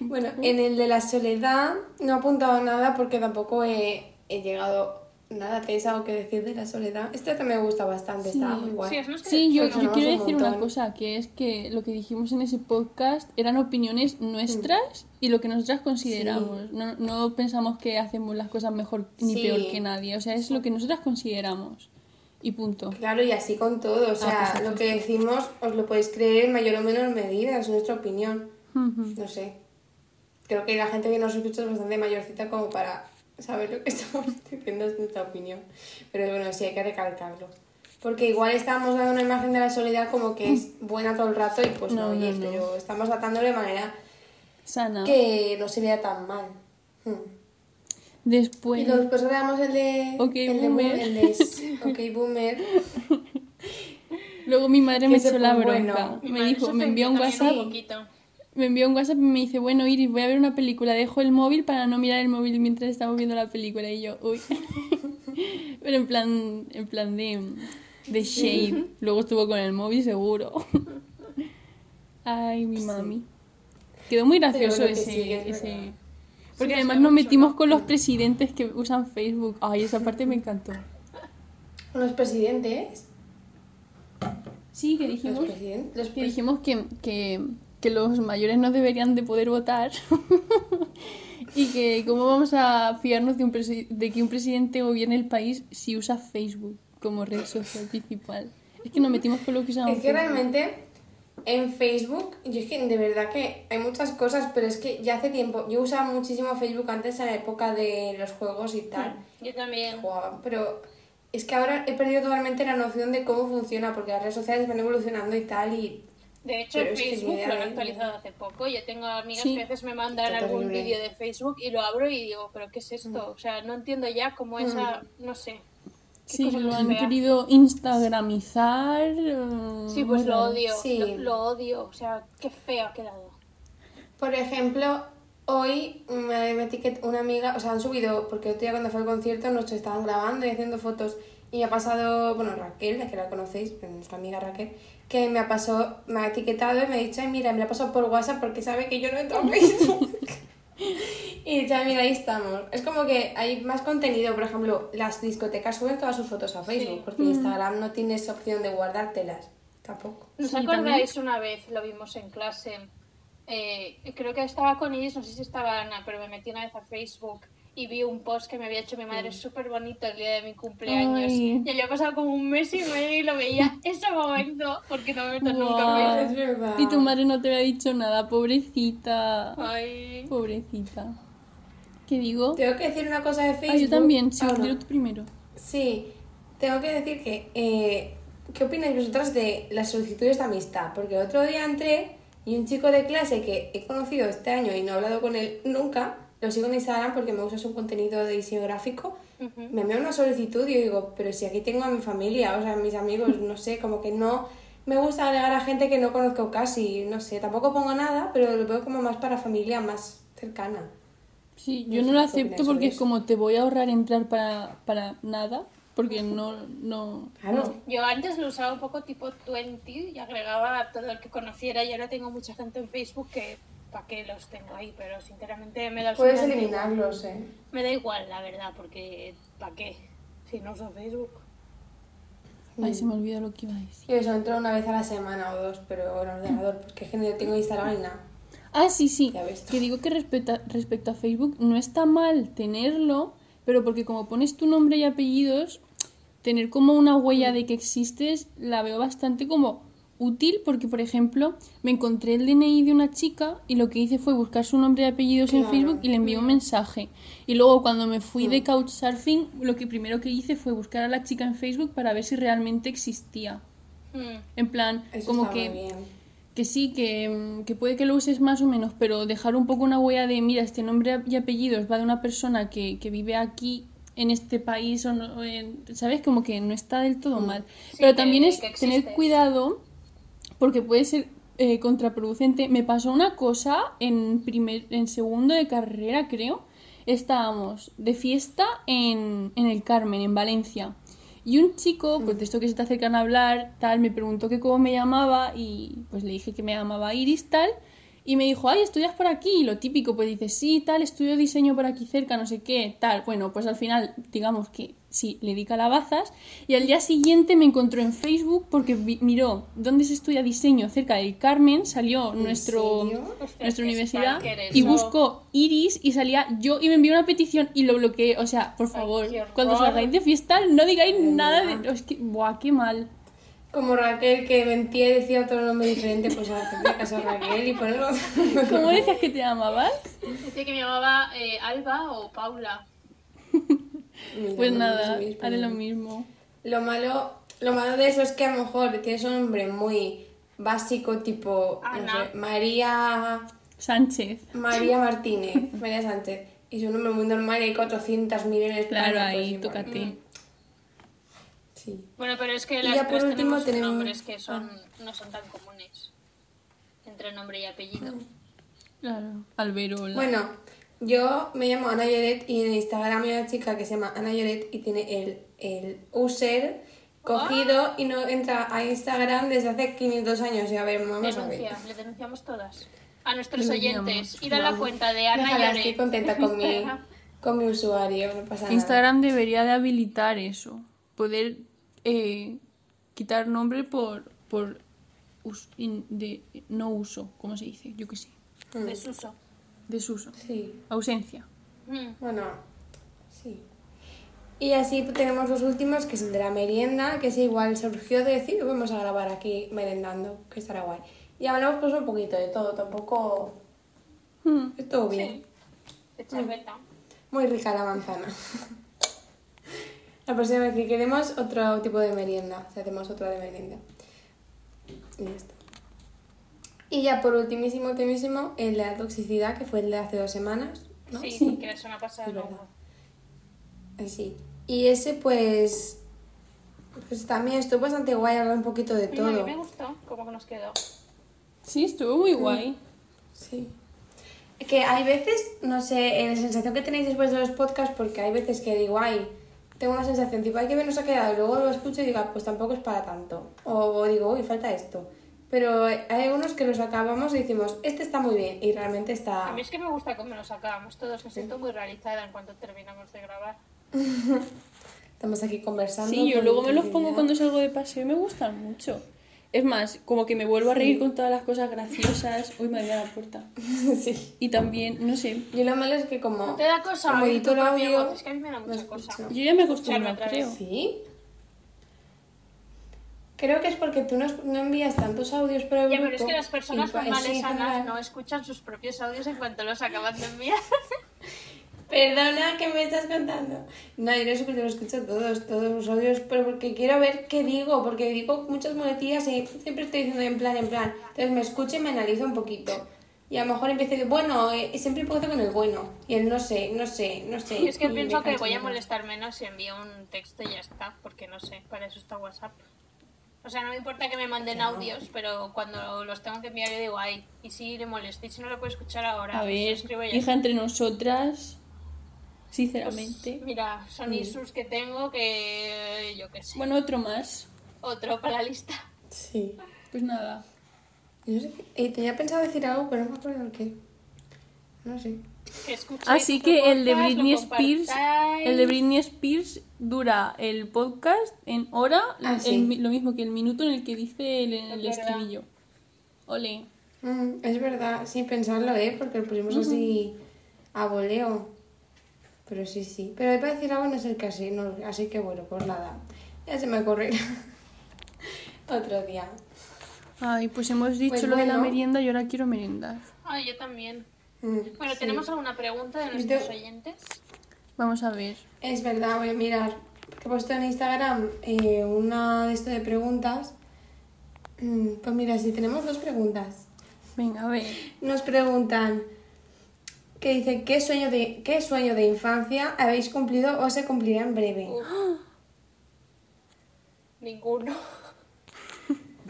Speaker 2: Bueno, en el de la soledad no he apuntado nada porque tampoco he, he llegado nada. ¿Tenéis algo que decir de la soledad? Este también me gusta bastante, está muy guay.
Speaker 3: Sí, es más que
Speaker 4: Sí, yo, quiero
Speaker 2: un
Speaker 4: decir una cosa, que es que lo que dijimos en ese podcast eran opiniones nuestras y lo que nosotras consideramos. No, no pensamos que hacemos las cosas mejor ni
Speaker 2: Sí.
Speaker 4: peor que nadie, o sea, es lo que nosotras consideramos. Y punto.
Speaker 2: Claro, y así con todo. O sea,
Speaker 4: pues,
Speaker 2: lo que decimos os lo podéis creer en mayor o menor medida, es nuestra opinión. No sé. Creo que la gente que nos escucha es bastante mayorcita como para saber lo que estamos diciendo, es nuestra opinión. Pero bueno, sí hay que recalcarlo. Porque igual estamos dando una imagen de la soledad como que es buena todo el rato y pues no,
Speaker 4: No, no,
Speaker 2: oye,
Speaker 4: no.
Speaker 2: pero estamos tratándolo de manera
Speaker 4: Sana.
Speaker 2: que no se vea tan mal. Hmm.
Speaker 4: Después...
Speaker 2: Y después grabamos el de...
Speaker 4: Ok,
Speaker 2: el de
Speaker 4: boomer.
Speaker 2: el de Ok, Boomer.
Speaker 4: Luego mi madre
Speaker 2: Que
Speaker 4: me echó la bronca.
Speaker 2: bueno.
Speaker 4: Me dijo, me envió un WhatsApp
Speaker 3: un poquito.
Speaker 4: Me envió un WhatsApp y me dice, bueno, Iris, voy a ver una película, dejo el móvil para no mirar el móvil mientras estamos viendo la película. Y yo, uy. Pero en plan, en plan de, de shade. Luego estuvo con el móvil seguro. Ay, mi mami. Quedó muy gracioso ese...
Speaker 2: sí, es
Speaker 4: ese... Porque
Speaker 3: Sí,
Speaker 4: además nos metimos con los presidentes que usan Facebook. Ay, esa parte me encantó.
Speaker 2: Los presidentes.
Speaker 4: Sí, que dijimos...
Speaker 2: Los
Speaker 4: que dijimos que, que, que los mayores no deberían de poder votar y que cómo vamos a fiarnos de, un presi- de que un presidente gobierne el país si usa Facebook como red social principal. Es que nos metimos con lo que usamos.
Speaker 2: Es que realmente en Facebook, yo es que de verdad que hay muchas cosas, pero es que ya hace tiempo, yo usaba muchísimo Facebook antes en la época de los juegos y tal,
Speaker 3: Yo también.
Speaker 2: jugaba, pero es que ahora he perdido totalmente la noción de cómo funciona, porque las redes sociales van evolucionando y tal, y
Speaker 3: De hecho,
Speaker 2: Pero
Speaker 3: el
Speaker 2: es que
Speaker 3: Facebook lo han actualizado hace poco. Yo tengo amigas
Speaker 4: Sí.
Speaker 3: que a veces me mandan algún vídeo de Facebook y lo abro y digo, ¿pero qué es esto? O sea, no entiendo ya cómo esa. No sé. qué
Speaker 4: Sí,
Speaker 3: cosa
Speaker 4: lo han
Speaker 3: fea.
Speaker 4: querido instagramizar. eh,
Speaker 3: Sí, pues lo odio.
Speaker 2: Sí.
Speaker 3: Lo, lo odio. O sea, qué feo ha quedado.
Speaker 2: Por ejemplo, hoy me, me etiquetó una amiga, o sea, han subido, porque otro día cuando fue al concierto nos estaban grabando y haciendo fotos. Y me ha pasado, bueno, Raquel, la que la conocéis, nuestra amiga Raquel, que me ha pasado, me ha etiquetado y me ha dicho, ay, mira, me la ha pasado por WhatsApp porque sabe que yo no entro a Facebook. y ya, mira, ahí estamos. Es como que hay más contenido, por ejemplo, las discotecas suben todas sus fotos a Facebook,
Speaker 3: Sí.
Speaker 2: porque en Instagram no tienes opción de guardártelas. Tampoco.
Speaker 3: ¿Nos
Speaker 4: Sí,
Speaker 3: acordáis una vez? Lo vimos en clase. Eh, creo que estaba con ellos, no sé si estaba Ana, pero me metí una vez a Facebook y vi un post que me había hecho mi madre súper bonito el día de mi cumpleaños.
Speaker 4: Ay.
Speaker 3: Y había pasado como un mes y medio y lo veía ese momento porque no me meto nunca
Speaker 4: Guau.
Speaker 3: en
Speaker 2: Es verdad.
Speaker 4: Y tu madre no te había dicho nada, pobrecita.
Speaker 3: Ay.
Speaker 4: Pobrecita. ¿Qué digo?
Speaker 2: Tengo que decir una cosa de Facebook.
Speaker 4: Ah, yo también, sí,
Speaker 2: Ah, no.
Speaker 4: tú primero.
Speaker 2: Sí, tengo que decir que, eh, ¿qué opináis vosotras de las solicitudes de amistad? Porque el otro día entré y un chico de clase que he conocido este año y no he hablado con él nunca, lo sigo en Instagram porque me gusta su contenido de diseño gráfico,
Speaker 3: Ujú.
Speaker 2: me envió una solicitud y yo digo, pero si aquí tengo a mi familia, o sea, a mis amigos, no sé, como que no me gusta agregar a gente que no conozco casi, no sé, tampoco pongo nada, pero lo veo como más para familia más cercana.
Speaker 4: Sí,
Speaker 2: No
Speaker 4: yo
Speaker 2: sé
Speaker 4: no lo acepto porque es como te voy a ahorrar entrar para, para nada, porque no, no...
Speaker 2: Claro.
Speaker 3: Yo antes lo usaba un poco tipo 20 y agregaba a todo el que conociera y ahora tengo mucha gente en Facebook que para qué los tengo ahí, pero sinceramente me da
Speaker 2: Puedes eliminarlos, eh.
Speaker 3: Me da igual, la verdad, porque ¿para qué? Si no uso Facebook.
Speaker 4: Ay, se me olvidó lo que iba a decir.
Speaker 2: Yo eso entro una vez a la semana o dos, pero en ordenador, porque es que no tengo instalado ni nada.
Speaker 4: Ah, sí, sí.
Speaker 2: Ya ves tú.
Speaker 4: Que digo que respecto a, respecto a Facebook no está mal tenerlo, pero porque como pones tu nombre y apellidos, tener como una huella de que existes la veo bastante como útil porque, por ejemplo, me encontré el DNI de una chica y lo que hice fue buscar su nombre y apellidos en
Speaker 2: Claro.
Speaker 4: Facebook y le envié un mensaje. Y luego cuando me fui de Couchsurfing, lo que primero que hice fue buscar a la chica en Facebook para ver si realmente existía.
Speaker 3: Mm.
Speaker 4: En plan,
Speaker 2: Eso
Speaker 4: como que
Speaker 2: bien.
Speaker 4: que sí, que, mm, que puede que lo uses más o menos, pero dejar un poco una huella de, mira, este nombre y apellidos va de una persona que, que vive aquí en este país, o no- en- ¿sabes? Como que no está del todo mal.
Speaker 3: Sí,
Speaker 4: pero
Speaker 3: que-
Speaker 4: también es
Speaker 3: que
Speaker 4: tener cuidado, porque puede ser eh, contraproducente. Me pasó una cosa en, primer, en segundo de carrera, creo. Estábamos de fiesta en, en el Carmen, en Valencia. Y un chico, pues de esto que se te acercan a hablar, tal, me preguntó que cómo me llamaba y pues le dije que me llamaba Iris, tal. Y me dijo, ay, ¿estudias por aquí? Y lo típico, pues dice, sí, tal, estudio diseño por aquí cerca, no sé qué, tal. Bueno, pues al final, digamos que sí, le di calabazas. Y al día siguiente me encontró en Facebook porque vi- miró dónde se estudia diseño cerca del Carmen, salió nuestro, nuestra universidad y buscó Iris y salía yo y me envió una petición y lo bloqueé. O sea, por
Speaker 3: Ay,
Speaker 4: favor, cuando salgáis de fiesta no digáis
Speaker 2: Es
Speaker 4: nada de... Es que, buah, qué mal.
Speaker 2: Como Raquel que mentía y decía otro nombre diferente, pues hacerle caso a Raquel y ponerlo.
Speaker 4: ¿Cómo decías que te llamabas?
Speaker 3: Dice que me llamaba eh, Alba o Paula.
Speaker 4: Pues
Speaker 2: no
Speaker 4: nada, haré lo
Speaker 2: no.
Speaker 4: mismo.
Speaker 2: Lo malo, lo malo de eso es que a lo mejor tienes un nombre muy básico, tipo no sé, María
Speaker 4: Sánchez.
Speaker 2: María Martínez, María Sánchez. Y su nombre muy normal y hay 400 millones de
Speaker 4: Claro, ahí, tócate.
Speaker 2: Sí.
Speaker 3: Bueno, pero es que las
Speaker 2: ya por
Speaker 3: tres
Speaker 2: último
Speaker 3: tenemos,
Speaker 2: tenemos-
Speaker 3: nombres que son, no son tan comunes. Entre nombre y apellido.
Speaker 4: Claro. Alberola.
Speaker 2: Bueno, yo me llamo Ana Lloret y en Instagram hay una chica que se llama Ana Lloret y tiene el, el user cogido y no entra a Instagram desde hace 500 años. Y a ver, vamos a ver.
Speaker 3: Denuncia, le denunciamos todas. A nuestros
Speaker 4: Denunciamos.
Speaker 3: oyentes, ir a la cuenta de Ana
Speaker 2: Déjala,
Speaker 3: Lloret
Speaker 2: estoy contenta con mi,
Speaker 3: Instagram.
Speaker 2: con mi usuario, no pasa nada.
Speaker 4: Instagram debería de habilitar eso. Poder eh, quitar nombre por, por us- in- de, no uso, ¿cómo se dice? Yo qué sé.
Speaker 3: Desuso.
Speaker 4: Desuso.
Speaker 2: Sí,
Speaker 4: Ausencia.
Speaker 3: Mm.
Speaker 2: bueno, sí. Y así tenemos los últimos, que es el de la merienda, que es igual, surgió de decir, vamos a grabar aquí merendando, que estará guay. Y hablamos pues un poquito de todo, tampoco...
Speaker 4: Hmm.
Speaker 2: Es todo bien.
Speaker 3: De charbeta.
Speaker 2: Muy rica la manzana. La próxima vez que queremos otro tipo de merienda, si hacemos otra de merienda. Y ya está. Y ya por ultimísimo, ultimísimo, el de la toxicidad, que fue el de hace dos semanas. ¿no?
Speaker 3: Sí, que la semana pasada
Speaker 2: Es
Speaker 3: no
Speaker 2: verdad.
Speaker 3: hubo.
Speaker 2: Eh, Sí. Y ese pues... Pues también estuvo bastante guay hablar un poquito de
Speaker 3: Mm, A
Speaker 2: todo.
Speaker 3: mí me gustó cómo que nos quedó.
Speaker 4: Sí, estuvo muy guay.
Speaker 2: Sí. Que hay veces, no sé, la sensación que tenéis después de los podcasts, porque hay veces que digo, ay, tengo una sensación, tipo, ay, que bien nos ha quedado, y luego lo escucho y digo, "Ah, pues tampoco es para tanto. O, digo, uy, falta esto. Pero hay algunos que los acabamos y decimos, este está muy bien, y realmente está...
Speaker 3: A mí es que me gusta cómo nos acabamos todos. Me siento muy realizada en cuanto terminamos de grabar.
Speaker 2: Estamos aquí conversando.
Speaker 4: Sí, yo luego me los pongo cuando salgo de paseo y me gustan mucho. Es más, como que me vuelvo a reír con todas las cosas graciosas. Uy, me voy a la puerta.
Speaker 2: sí.
Speaker 4: Y también, no sé,
Speaker 2: Y lo malo es que como...
Speaker 3: ¿No te da cosa
Speaker 2: como edito el audio?
Speaker 3: Es que a mí me da mucha
Speaker 2: escucho.
Speaker 3: cosa.
Speaker 4: yo ya me acostumbro, creo.
Speaker 2: ¿Sí? Creo que es porque tú no, no envías tantos audios por el
Speaker 3: Ya,
Speaker 2: grupo.
Speaker 3: pero es que las personas normales sanas no escuchan sus propios audios en cuanto los acaban de enviar.
Speaker 2: Perdona, ¿qué me estás contando? No, yo no escucho, lo escucho todos, todos los audios, pero porque quiero ver qué digo, porque digo muchas muletillas y siempre estoy diciendo en plan, en plan. Entonces me escucho y me analizo un poquito. Y a lo mejor empiezo de, bueno, eh, siempre empiezo con el bueno. Y el no sé, no sé, no sé.
Speaker 3: Y es que pienso que voy a molestar menos si envío un texto y ya está, porque no sé, para eso está WhatsApp. O sea, no me importa que me manden audios, pero cuando los tengo que enviar yo digo, ay, y si le molesto, y si no lo puedo escuchar ahora,
Speaker 4: A
Speaker 3: pues yo
Speaker 4: ver,
Speaker 3: escribo ya
Speaker 4: hija, entre nosotras,
Speaker 3: Pues,
Speaker 4: sinceramente.
Speaker 3: mira, son issues que tengo que yo qué sé.
Speaker 4: Bueno, otro más.
Speaker 3: Otro para la lista.
Speaker 2: Sí.
Speaker 4: Pues nada.
Speaker 2: Yo no sé eh, tenía pensado decir algo, pero no me acuerdo el qué. No sé.
Speaker 3: Que
Speaker 4: Así
Speaker 3: nuestro
Speaker 4: que el de Britney Spears, el de Britney Spears dura el podcast en hora,
Speaker 2: Ah,
Speaker 4: el
Speaker 2: sí.
Speaker 4: mi- lo mismo que el minuto en el que dice el, el
Speaker 3: Es verdad.
Speaker 4: estribillo. Ole.
Speaker 2: Mm, es verdad, sí, pensarlo, ¿eh? Porque lo pusimos así a voleo. Pero sí, sí. Pero para decir algo no es el caso, no, así que bueno, pues nada. Ya se me ocurrirá. Otro día.
Speaker 4: Ay, pues hemos dicho
Speaker 2: Pues
Speaker 4: lo de la merienda y ahora quiero merendar.
Speaker 3: Ah, yo también.
Speaker 2: Mm,
Speaker 3: Bueno,
Speaker 2: sí.
Speaker 3: ¿tenemos alguna pregunta de
Speaker 2: Yo-
Speaker 3: nuestros oyentes?
Speaker 4: Vamos a ver.
Speaker 2: Es verdad, voy a mirar. Porque he puesto en Instagram eh, una de esto de preguntas. Mm, Pues mira, si tenemos dos preguntas.
Speaker 4: Venga, a ver.
Speaker 2: Nos preguntan que dice ¿qué sueño de qué sueño de infancia habéis cumplido o se cumplirá en breve?
Speaker 3: Ninguno.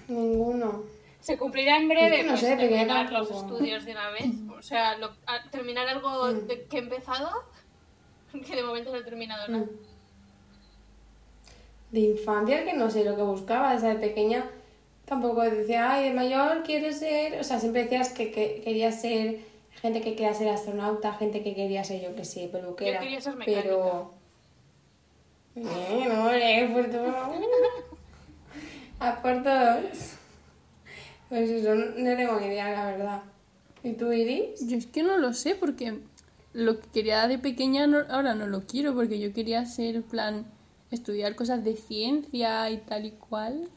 Speaker 2: Ninguno.
Speaker 3: Se cumplirá en breve,
Speaker 2: no
Speaker 3: pues
Speaker 2: sé,
Speaker 3: terminar los
Speaker 2: tampoco.
Speaker 3: estudios de una vez. O sea, lo- terminar algo de- que he empezado, que de momento no he terminado nada.
Speaker 2: De infancia que no sé lo que buscaba, o sea, de pequeña tampoco decía, ay, de mayor quiero ser, o sea, siempre decías que, que querías ser gente que quería ser astronauta, gente que quería ser, yo que sé, peluquera.
Speaker 3: Yo quería ser mecánica.
Speaker 2: Pero... Bien, hombre, por todo. A por todos. Pues eso, no tengo ni idea, la verdad. ¿Y tú, Iris?
Speaker 4: Yo es que no lo sé porque lo que quería de pequeña no- ahora no lo quiero porque yo quería ser, plan, estudiar cosas de ciencia y tal y cual.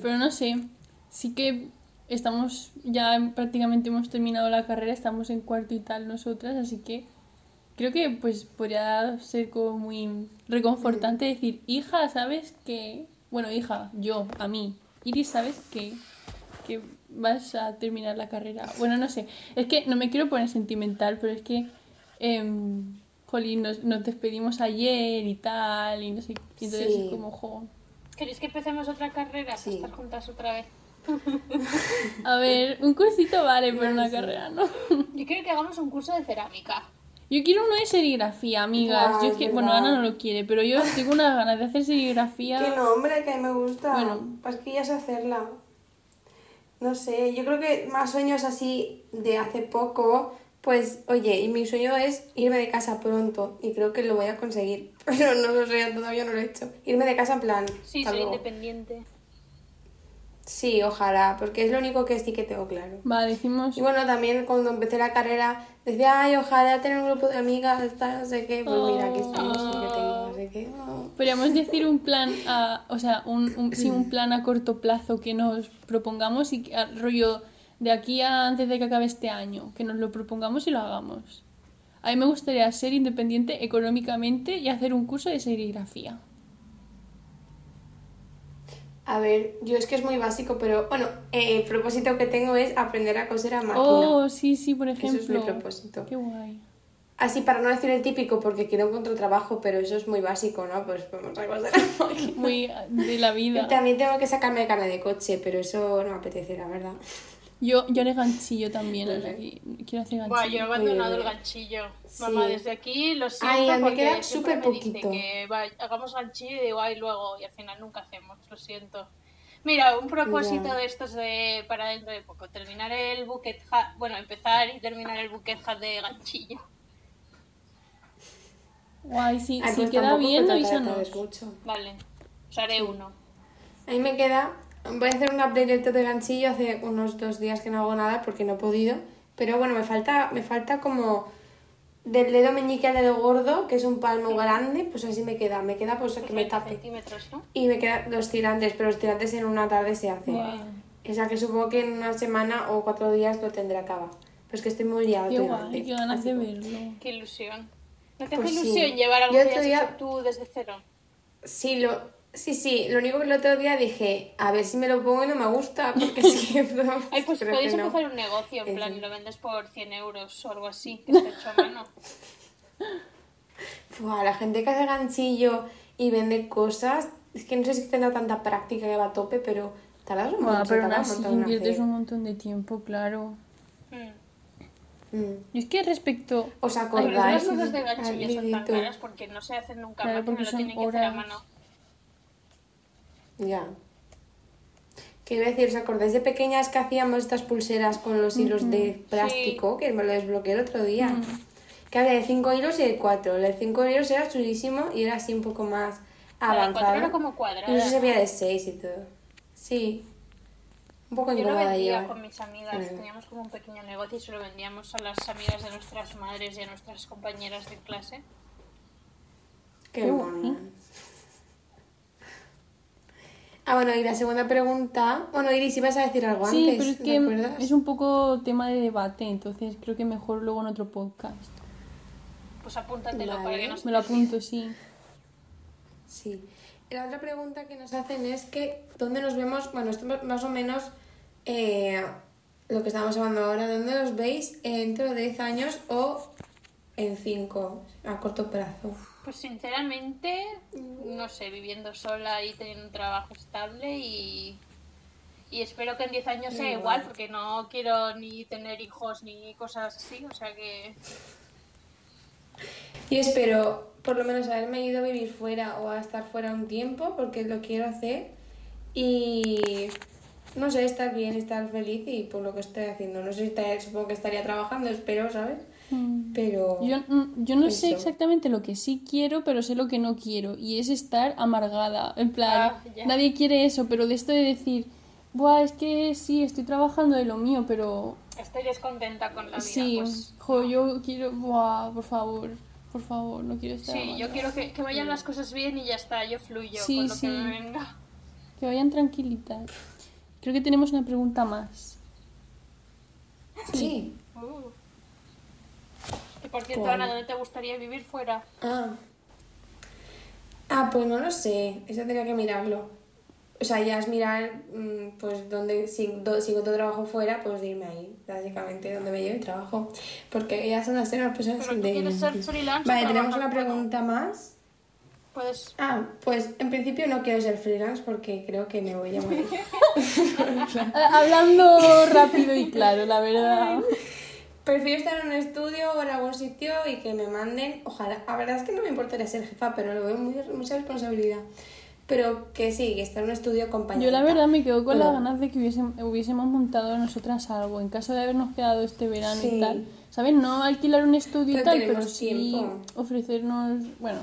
Speaker 4: Pero no sé, sí que estamos, ya prácticamente hemos terminado la carrera, estamos en cuarto y tal nosotras, así que creo que pues podría ser como muy reconfortante decir, hija, ¿sabes que Bueno, hija, yo, a mí, Iris, ¿sabes que que vas a terminar la carrera? Bueno, no sé, es que no me quiero poner sentimental, pero es que... em, Jolín, nos, nos despedimos ayer y tal, y no sé, y entonces
Speaker 2: Sí.
Speaker 4: es como, jo,
Speaker 3: ¿Queréis que empecemos otra carrera?
Speaker 2: Sí.
Speaker 3: Para estar juntas otra vez.
Speaker 4: A ver, un cursito vale, pero una carrera no.
Speaker 3: Yo quiero que hagamos un curso de cerámica.
Speaker 4: Yo quiero uno de serigrafía, amigas. Yo es que, bueno. Ana no lo quiere, pero yo tengo unas ganas de hacer serigrafía.
Speaker 2: Que no, hombre, que a mí me gusta.
Speaker 4: Bueno.
Speaker 2: Pues que ya sé hacerla. No sé, yo creo que más sueños así de hace poco, pues, oye, y mi sueño es irme de casa pronto y creo que lo voy a conseguir, pero no lo sé, todavía no lo he hecho. Irme de casa en plan.
Speaker 3: Sí,
Speaker 2: luego.
Speaker 3: independiente.
Speaker 2: Sí, ojalá, porque es lo único que sí que tengo claro.
Speaker 4: Va, decimos.
Speaker 2: Y bueno, también cuando empecé la carrera decía, ay, ojalá tener un grupo de amigas, tal, no sé qué. Pues mira, aquí estamos, que tengo, no sé qué. Oh.
Speaker 4: Podríamos decir un plan a, o sea, un, un- sí, un plan a corto plazo que nos propongamos y que, a- rollo de aquí a antes de que acabe este año, que nos lo propongamos y lo hagamos. A mí me gustaría ser independiente económicamente y hacer un curso de serigrafía.
Speaker 2: A ver, yo es que es muy básico, pero bueno, eh, el propósito que tengo es aprender a coser a máquina.
Speaker 4: Oh, sí, sí, por
Speaker 2: Eso
Speaker 4: ejemplo.
Speaker 2: es mi propósito.
Speaker 4: Qué guay.
Speaker 2: Así para no decir el típico, porque quiero encontrar trabajo, pero eso es muy básico, ¿no? Pues vamos a coser a máquina.
Speaker 4: Muy de la vida.
Speaker 2: Y también tengo que sacarme el carnet de coche, pero eso no me apetece, la verdad.
Speaker 4: Yo, yo haré ganchillo también. Que quiero hacer ganchillo.
Speaker 3: Buah, yo he abandonado el
Speaker 2: bien.
Speaker 3: ganchillo.
Speaker 2: Sí.
Speaker 3: Mamá, desde aquí lo siento
Speaker 2: Ay, a mí me
Speaker 3: porque
Speaker 2: queda
Speaker 3: siempre
Speaker 2: súper
Speaker 3: me dice
Speaker 2: poquito.
Speaker 3: que va, hagamos ganchillo y digo, ay, luego, y al final nunca hacemos, lo siento. Mira, un propósito
Speaker 2: Ya.
Speaker 3: de estos de para dentro de poco, terminar el bucket hat, bueno, empezar y terminar el bucket hat de ganchillo.
Speaker 4: Guay, sí,
Speaker 2: Ay,
Speaker 4: si
Speaker 2: pues
Speaker 4: queda bien, avísanos.
Speaker 2: mucho.
Speaker 3: Vale, os haré uno.
Speaker 2: A mí me queda. Voy a hacer un update de ganchillo hace unos dos días que no hago nada porque no he podido. Pero bueno, me falta, me falta como del dedo meñique al dedo gordo, que es un palmo grande, pues así me queda. Me queda pues que me
Speaker 3: 30
Speaker 2: tape.
Speaker 3: centímetros, ¿no?
Speaker 2: Y me quedan los tirantes, pero los tirantes en una tarde se hacen.
Speaker 4: Guau.
Speaker 2: O sea que supongo que en una semana o cuatro días lo tendré acabado. Pero es que estoy muy liada
Speaker 4: Qué guay, qué ganas de verlo.
Speaker 3: Qué ilusión. ¿No te
Speaker 2: Pues
Speaker 3: hace
Speaker 2: sí.
Speaker 3: ilusión llevar algo que
Speaker 2: día-
Speaker 3: hecho tú desde cero?
Speaker 2: Sí, lo, sí, sí. Lo único que el otro día dije, a ver si me lo pongo y no me gusta, porque sí que...
Speaker 3: Ay, pues podéis
Speaker 2: que no.
Speaker 3: empezar un negocio, en plan, y lo vendes por 100 euros o algo así, que esté hecho a mano.
Speaker 2: Buah, la gente que hace ganchillo y vende cosas, es que no sé si tendrá tanta práctica que va a tope, pero tardas un montón,
Speaker 4: pero aún así inviertes un montón de tiempo, claro.
Speaker 3: Mm.
Speaker 2: Mm.
Speaker 4: Y es que respecto...
Speaker 2: ¿Os
Speaker 3: pero
Speaker 2: acordáis?
Speaker 3: las cosas de ganchillo son tan caras porque no se hacen nunca
Speaker 4: Claro,
Speaker 3: a máquina,
Speaker 4: porque
Speaker 3: lo
Speaker 4: son
Speaker 3: tienen que hacer a mano.
Speaker 2: Ya. ¿Qué iba a decir? ¿Os acordáis de pequeñas que hacíamos estas pulseras con los hilos de plástico? Que me lo desbloqueé el otro día. Que había de 5 hilos y de 4. El de 5 hilos era chulísimo y era así un poco más
Speaker 3: La de era como cuadrada,
Speaker 2: no sé si había de 6 y todo. Sí. Un poco
Speaker 3: Yo lo vendía
Speaker 2: llevar.
Speaker 3: con mis amigas, teníamos como un pequeño negocio y se lo vendíamos a las amigas de nuestras madres y a nuestras compañeras de clase.
Speaker 2: Qué mono.
Speaker 4: guay.
Speaker 2: Ah, Bueno, y la segunda pregunta. Bueno, Iris, ibas a decir algo
Speaker 4: Sí,
Speaker 2: antes.
Speaker 4: pero es
Speaker 2: ¿te
Speaker 4: que
Speaker 2: acuerdas?
Speaker 4: es un poco tema de debate, entonces creo que mejor luego en otro podcast.
Speaker 3: Pues apúntatelo
Speaker 2: Vale.
Speaker 3: para que nos
Speaker 4: Me lo apunto, sí.
Speaker 2: Sí. La otra pregunta que nos hacen es que, ¿dónde nos vemos? Bueno, esto es más o menos eh, lo que estamos hablando ahora. ¿Dónde os veis dentro de 10 años o en 5 a corto plazo?
Speaker 3: Pues sinceramente, no sé, viviendo sola y teniendo un trabajo estable y, y espero que en 10 años sea
Speaker 2: Igual.
Speaker 3: igual, porque no quiero ni tener hijos ni cosas así, o sea que...
Speaker 2: Yo espero por lo menos haberme ido a vivir fuera o a estar fuera un tiempo porque lo quiero hacer y no sé, estar bien, estar feliz y por lo que estoy haciendo. No sé si estaría- supongo que estaría trabajando, espero, ¿sabes? Pero...
Speaker 4: Yo, mm, yo no sé exactamente lo que sí quiero, pero sé lo que no quiero. Y es estar amargada. En plan,
Speaker 3: Ah,
Speaker 4: nadie quiere eso, pero de esto de decir, Buah, es que sí, estoy trabajando de lo mío, pero
Speaker 3: Estoy descontenta con la vida.
Speaker 4: sí,
Speaker 3: pues,
Speaker 4: jo, yo quiero, buah, por favor, por favor, no quiero estar.
Speaker 3: sí, yo quiero que, que vayan las cosas bien y ya está, yo fluyo
Speaker 4: Sí,
Speaker 3: con lo
Speaker 4: sí.
Speaker 3: que me venga.
Speaker 4: Que vayan tranquilitas. Creo que tenemos una pregunta más.
Speaker 2: Sí.
Speaker 3: Uh. Por cierto,
Speaker 2: ¿Cuál?
Speaker 3: Ana, ¿dónde te gustaría vivir fuera?
Speaker 2: Ah. Ah, pues no lo sé. Eso tendría que mirarlo. O sea, ya es mirar, mm, pues, donde, si, do- si encuentro trabajo fuera, pues irme ahí, básicamente, donde me lleve el trabajo. Porque ya son las personas
Speaker 3: Pero tú
Speaker 2: de...
Speaker 3: quieres ser freelance
Speaker 2: Vale, tenemos una pregunta más.
Speaker 3: Puedes...
Speaker 2: Ah, pues en principio no quiero ser freelance porque creo que me voy a morir.
Speaker 4: Hablando rápido y claro, la verdad.
Speaker 2: Prefiero estar en un estudio o en algún sitio y que me manden. Ojalá, la verdad es que no me importaría ser jefa, pero lo veo muy, mucha responsabilidad. Pero que sí, que estar en un estudio acompañado.
Speaker 4: Yo la verdad me quedo con
Speaker 2: Pero-
Speaker 4: las ganas de que hubiésemos, hubiésemos montado nosotras algo, en caso de habernos quedado este verano
Speaker 2: Sí.
Speaker 4: y tal. ¿Sabes? No alquilar un estudio y
Speaker 2: Pero
Speaker 4: tal, pero sí
Speaker 2: tiempo.
Speaker 4: ofrecernos, bueno,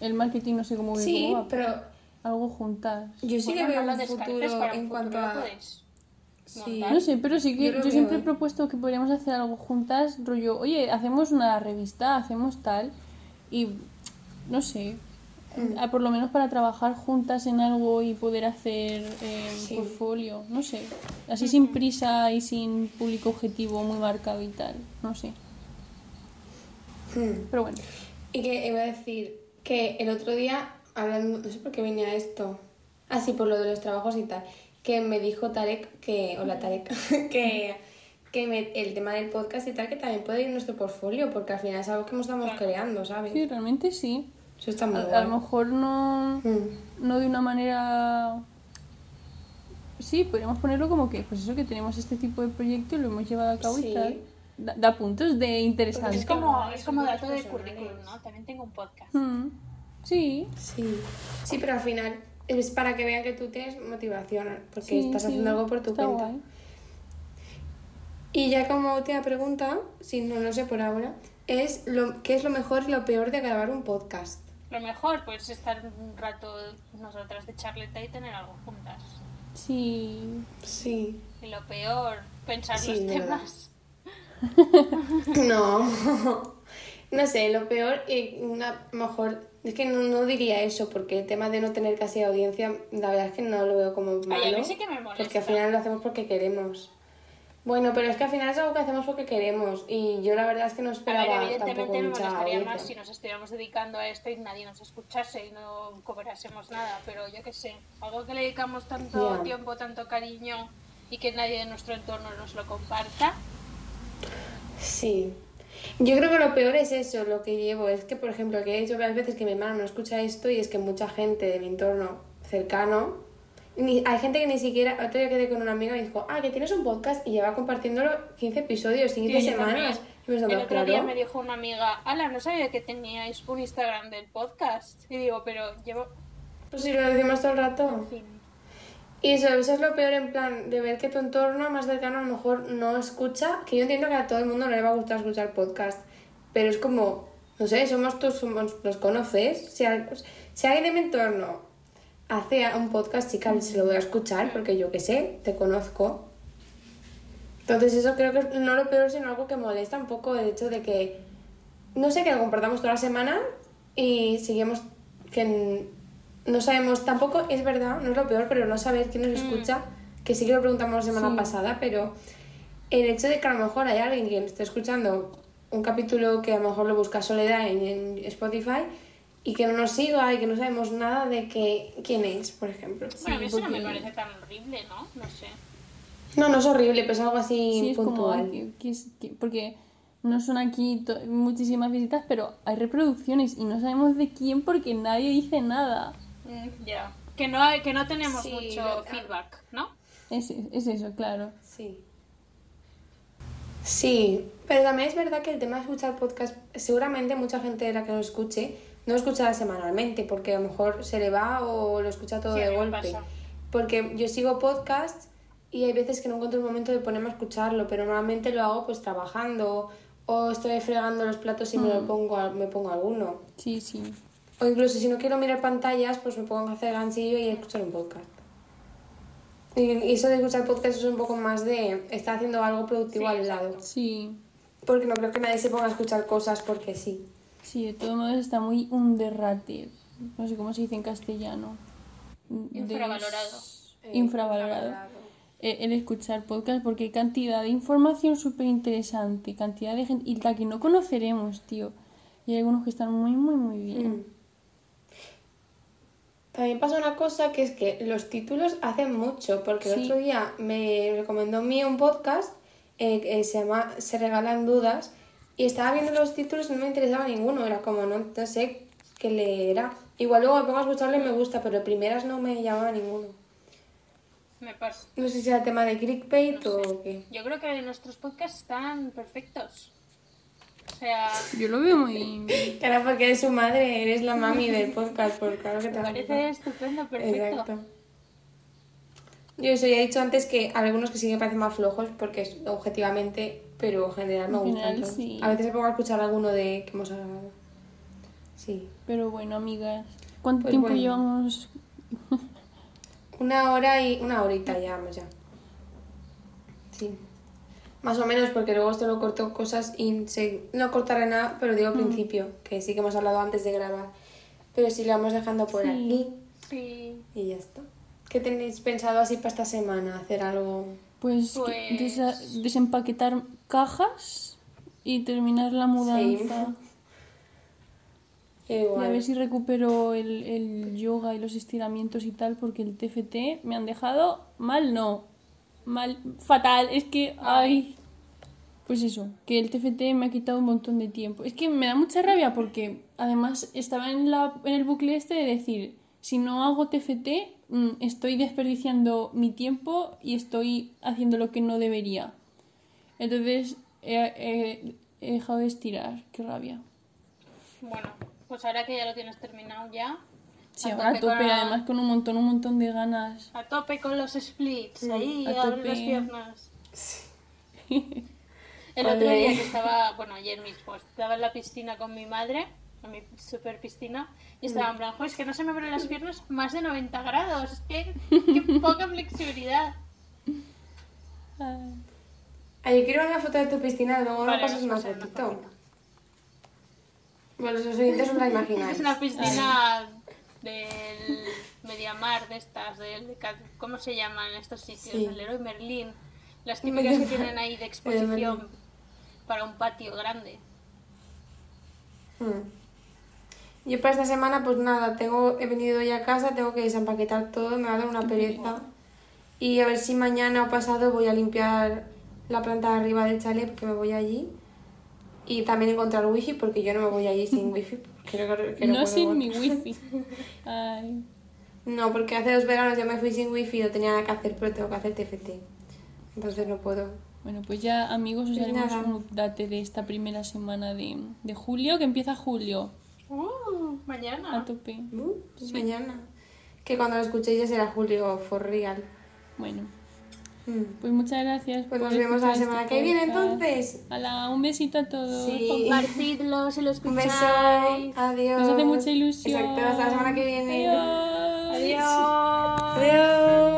Speaker 4: el marketing no sé cómo
Speaker 2: Sí,
Speaker 4: cómo va,
Speaker 2: pero
Speaker 4: algo juntas.
Speaker 2: yo sí
Speaker 3: Bueno,
Speaker 2: que veo un futuro en cuanto a.
Speaker 3: puedes
Speaker 2: Sí.
Speaker 3: montar.
Speaker 4: No sé, pero sí que
Speaker 2: Yo
Speaker 4: yo,
Speaker 2: lo veo,
Speaker 4: siempre he propuesto que podríamos hacer algo juntas, rollo, oye, hacemos una revista, hacemos tal, y no sé,
Speaker 2: Mm.
Speaker 4: a- por lo menos para trabajar juntas en algo y poder hacer eh,
Speaker 2: Sí.
Speaker 4: portfolio, no sé, así sin prisa y sin público objetivo muy marcado y tal, no sé,
Speaker 2: Hmm.
Speaker 4: pero bueno.
Speaker 2: Y que iba a decir que el otro día, hablando, no sé por qué venía esto, así por lo de los trabajos y tal, que me dijo Tarek que, hola Tarek, que, que me- el tema del podcast y tal, que también puede ir en nuestro portfolio, porque al final es algo que nos estamos creando, ¿sabes?
Speaker 4: Sí, realmente sí.
Speaker 2: Eso está muy
Speaker 4: A, lo mejor no,
Speaker 2: Mm.
Speaker 4: no de una manera... Sí, podríamos ponerlo como que, pues eso, que tenemos este tipo de proyecto y lo hemos llevado a cabo
Speaker 2: Sí.
Speaker 4: y tal. Da, da puntos de interesante.
Speaker 3: Es como, es como dato de currículum, ¿no? También tengo un podcast.
Speaker 4: Mm, Sí,
Speaker 2: Sí, sí, pero al final es para que vean que tú tienes motivación, porque
Speaker 4: sí,
Speaker 2: estás
Speaker 4: sí,
Speaker 2: haciendo algo por tu
Speaker 4: está
Speaker 2: cuenta.
Speaker 4: guay.
Speaker 2: Y ya como última pregunta, si no lo sé por ahora, es lo, ¿qué es lo mejor y lo peor de grabar un podcast?
Speaker 3: Lo mejor, pues estar un rato nosotras de charleta y tener algo juntas.
Speaker 4: Sí,
Speaker 2: Sí.
Speaker 3: Y lo peor, pensar
Speaker 2: Sí,
Speaker 3: los temas.
Speaker 2: No, no sé, lo peor y una mejor, es que no, no diría eso, porque el tema de no tener casi audiencia, la verdad es que no lo veo como malo.
Speaker 3: Ay, a mí sí que me molesta.
Speaker 2: Porque al final lo hacemos porque queremos. Bueno, pero es que al final es algo que hacemos porque queremos y yo la verdad es que no
Speaker 3: A
Speaker 2: esperaba
Speaker 3: ver,
Speaker 2: tampoco
Speaker 3: evidentemente me
Speaker 2: mucha
Speaker 3: molestaría más si nos estuviéramos dedicando a esto y nadie nos escuchase y no cobrásemos nada, pero yo qué sé, algo que le dedicamos tanto
Speaker 2: Ya.
Speaker 3: tiempo, tanto cariño y que nadie de nuestro entorno nos lo comparta.
Speaker 2: Sí. Yo creo que lo peor es eso, lo que llevo. Es que, por ejemplo, que he dicho varias veces que mi hermano no escucha esto y es que mucha gente de mi entorno cercano, ni, hay gente que ni siquiera, otro día quedé con una amiga y dijo, ah, que tienes un podcast y lleva compartiéndolo 15 episodios, 15
Speaker 3: Tío, yo
Speaker 2: semanas. Y pensando,
Speaker 3: El otro día me dijo una amiga, Ala, no sabía que teníais un Instagram del podcast. Y digo, pero llevo...
Speaker 2: pues si lo decimos todo el rato.
Speaker 3: En fin.
Speaker 2: Y eso, eso es lo peor en plan, de ver que tu entorno más cercano a lo mejor no escucha, que yo entiendo que a todo el mundo no le va a gustar escuchar podcast, pero es como, no sé, somos tus, somos, los conoces, si, si alguien de mi entorno hace un podcast, chica, se lo voy a escuchar porque yo qué sé, te conozco. Entonces eso creo que no lo peor, sino algo que molesta un poco el hecho de que, no sé, que lo compartamos toda la semana y seguimos que, no sabemos, tampoco es verdad, no es lo peor, pero no saber quién nos escucha, que sí que lo preguntamos la semana
Speaker 4: Sí.
Speaker 2: pasada, pero el hecho de que a lo mejor hay alguien que esté escuchando un capítulo que a lo mejor lo busca Soledad en, en Spotify y que no nos siga y que no sabemos nada de que, quién es, por ejemplo.
Speaker 3: Bueno, a mí eso no me parece tan horrible, ¿no? No sé.
Speaker 2: No, no es horrible, pero es algo así
Speaker 4: Sí, es como
Speaker 2: puntual.
Speaker 4: que- que es- que- porque no son aquí muchísimas visitas, pero hay reproducciones y no sabemos de quién porque nadie dice nada.
Speaker 3: Mm, Ya. Que no, hay- que no tenemos
Speaker 2: Sí,
Speaker 3: mucho
Speaker 2: verdad.
Speaker 3: feedback, ¿no?
Speaker 4: Es, es eso, claro.
Speaker 2: Sí. Sí, pero también es verdad que el tema de escuchar podcast, seguramente mucha gente de la que nos escuche no lo escuchará semanalmente, porque a lo mejor se le va o lo escucha todo
Speaker 3: Sí,
Speaker 2: de golpe. Porque yo sigo podcasts y hay veces que no encuentro el momento de ponerme a escucharlo, pero normalmente lo hago pues trabajando o estoy fregando los platos y me, lo pongo, a- me pongo alguno.
Speaker 4: Sí, sí.
Speaker 2: O incluso si no quiero mirar pantallas, pues me pongo a hacer ganchillo y escuchar un podcast. Y, y eso de escuchar podcast es un poco más de estar haciendo algo productivo
Speaker 3: Sí,
Speaker 2: al lado.
Speaker 4: Sí,
Speaker 2: Porque no creo que nadie se ponga a escuchar cosas porque sí.
Speaker 4: sí, de todos modos está muy underrated. No sé cómo se dice en castellano. De-
Speaker 3: Infravalorado.
Speaker 4: infravalorado. Eh, El escuchar podcast porque hay cantidad de información súper interesante, cantidad de gente y la que no conoceremos, tío. Y hay algunos que están muy, muy, muy bien.
Speaker 2: Mm. También pasa una cosa que es que los títulos hacen mucho, porque el otro día me recomendó mí un podcast eh, que se llama Se regalan dudas y estaba viendo los títulos y no me interesaba ninguno, era como no, no sé qué leerá. Igual luego me pongo a escucharlo y me gusta, pero primeras no me llamaba ninguno.
Speaker 3: Me pasa.
Speaker 2: No sé si era tema de clickbait o qué.
Speaker 3: Yo creo que nuestros podcasts están perfectos. O sea,
Speaker 4: Yo lo veo muy...
Speaker 2: Claro, porque eres su madre, eres la mami del podcast, pues claro que te
Speaker 3: me parece estupendo, perfecto.
Speaker 2: Exacto. Yo eso ya he dicho antes que algunos que sí me parecen más flojos porque es objetivamente, pero en general me gustan
Speaker 4: sí.
Speaker 2: A veces me pongo a escuchar alguno de que hemos grabado. Sí.
Speaker 4: Pero bueno, amigas, ¿cuánto
Speaker 2: Pues
Speaker 4: tiempo
Speaker 2: bueno.
Speaker 4: llevamos?
Speaker 2: Una hora y una horita ya, vamos ya. Sí. Más o menos porque luego esto lo corto cosas y se... no cortaré nada, pero digo al
Speaker 4: Mm.
Speaker 2: principio, que sí que hemos hablado antes de grabar. Pero sí lo vamos dejando por
Speaker 4: Sí.
Speaker 2: aquí
Speaker 3: Sí.
Speaker 2: y ya está. ¿Qué tenéis pensado así para esta semana? ¿Hacer algo?
Speaker 4: Pues,
Speaker 3: Pues-
Speaker 4: desa- desempaquetar cajas y terminar la mudanza. Y
Speaker 2: Igual.
Speaker 4: a ver si recupero el, el yoga y los estiramientos y tal, porque el TFT me han dejado mal, no. Mal, fatal. Es que, ay. Pues eso, que el TFT me ha quitado un montón de tiempo. Es que me da mucha rabia porque además estaba en, la, en el bucle este de decir, si no hago TFT, mm, estoy desperdiciando mi tiempo y estoy haciendo lo que no debería. Entonces he, he- he dejado de estirar, qué rabia.
Speaker 3: Bueno, pues ahora que ya lo tienes terminado ya.
Speaker 4: Sí,
Speaker 3: a tope con-
Speaker 4: además con un montón, un montón de ganas.
Speaker 3: A tope con los splits, ahí,
Speaker 4: a tope.
Speaker 3: las piernas. El otro día que estaba, bueno, ayer mismo, estaba en la piscina con mi madre, en mi super piscina, y estaba en plan, "Jo, es que no se me abren las piernas más de 90 grados, es que qué poca flexibilidad.
Speaker 4: Ay.
Speaker 2: Ay, yo quiero una foto de tu piscina, luego
Speaker 3: Vale,
Speaker 2: me pasas una
Speaker 3: una
Speaker 2: fotito. Bueno, los oyentes os la imagináis.
Speaker 3: Es una piscina del Mediamar, de estas, del, ¿cómo se llaman estos sitios?
Speaker 2: Sí.
Speaker 3: El Leroy Merlin, las típicas que tienen ahí de exposición para un patio grande.
Speaker 2: Hmm. Yo para esta semana, pues nada, tengo, he venido ya a casa, tengo que desempaquetar todo, me va a dar una pereza. Y a ver si mañana o pasado voy a limpiar la planta de arriba del chalet porque me voy allí. Y también encontrar wifi porque yo no me voy allí sin wifi. Creo que, que
Speaker 4: no
Speaker 2: puedo
Speaker 4: sin mi wifi. Ay.
Speaker 2: No, porque hace dos veranos yo me fui sin wifi y no tenía nada que hacer, pero tengo que hacer TFT. Entonces no puedo.
Speaker 4: Bueno, pues ya amigos, os
Speaker 2: Pues
Speaker 4: haremos
Speaker 2: nada.
Speaker 4: un update de esta primera semana de, de julio, que empieza julio.
Speaker 3: Uh,
Speaker 4: A
Speaker 3: mañana.
Speaker 4: tope.
Speaker 2: Uh, Mañana. Que cuando lo escuchéis ya será julio for real.
Speaker 4: Bueno.
Speaker 2: Mm.
Speaker 4: Pues muchas gracias.
Speaker 2: Pues nos vemos la semana
Speaker 4: este
Speaker 2: que viene entonces.
Speaker 4: Hola, un besito a todos.
Speaker 2: Sí.
Speaker 3: Compartidlo, se lo escucháis.
Speaker 2: Un beso. Adiós.
Speaker 4: Nos hace mucha ilusión.
Speaker 2: Exacto, hasta la semana que viene. Adiós. Adiós.
Speaker 4: Adiós.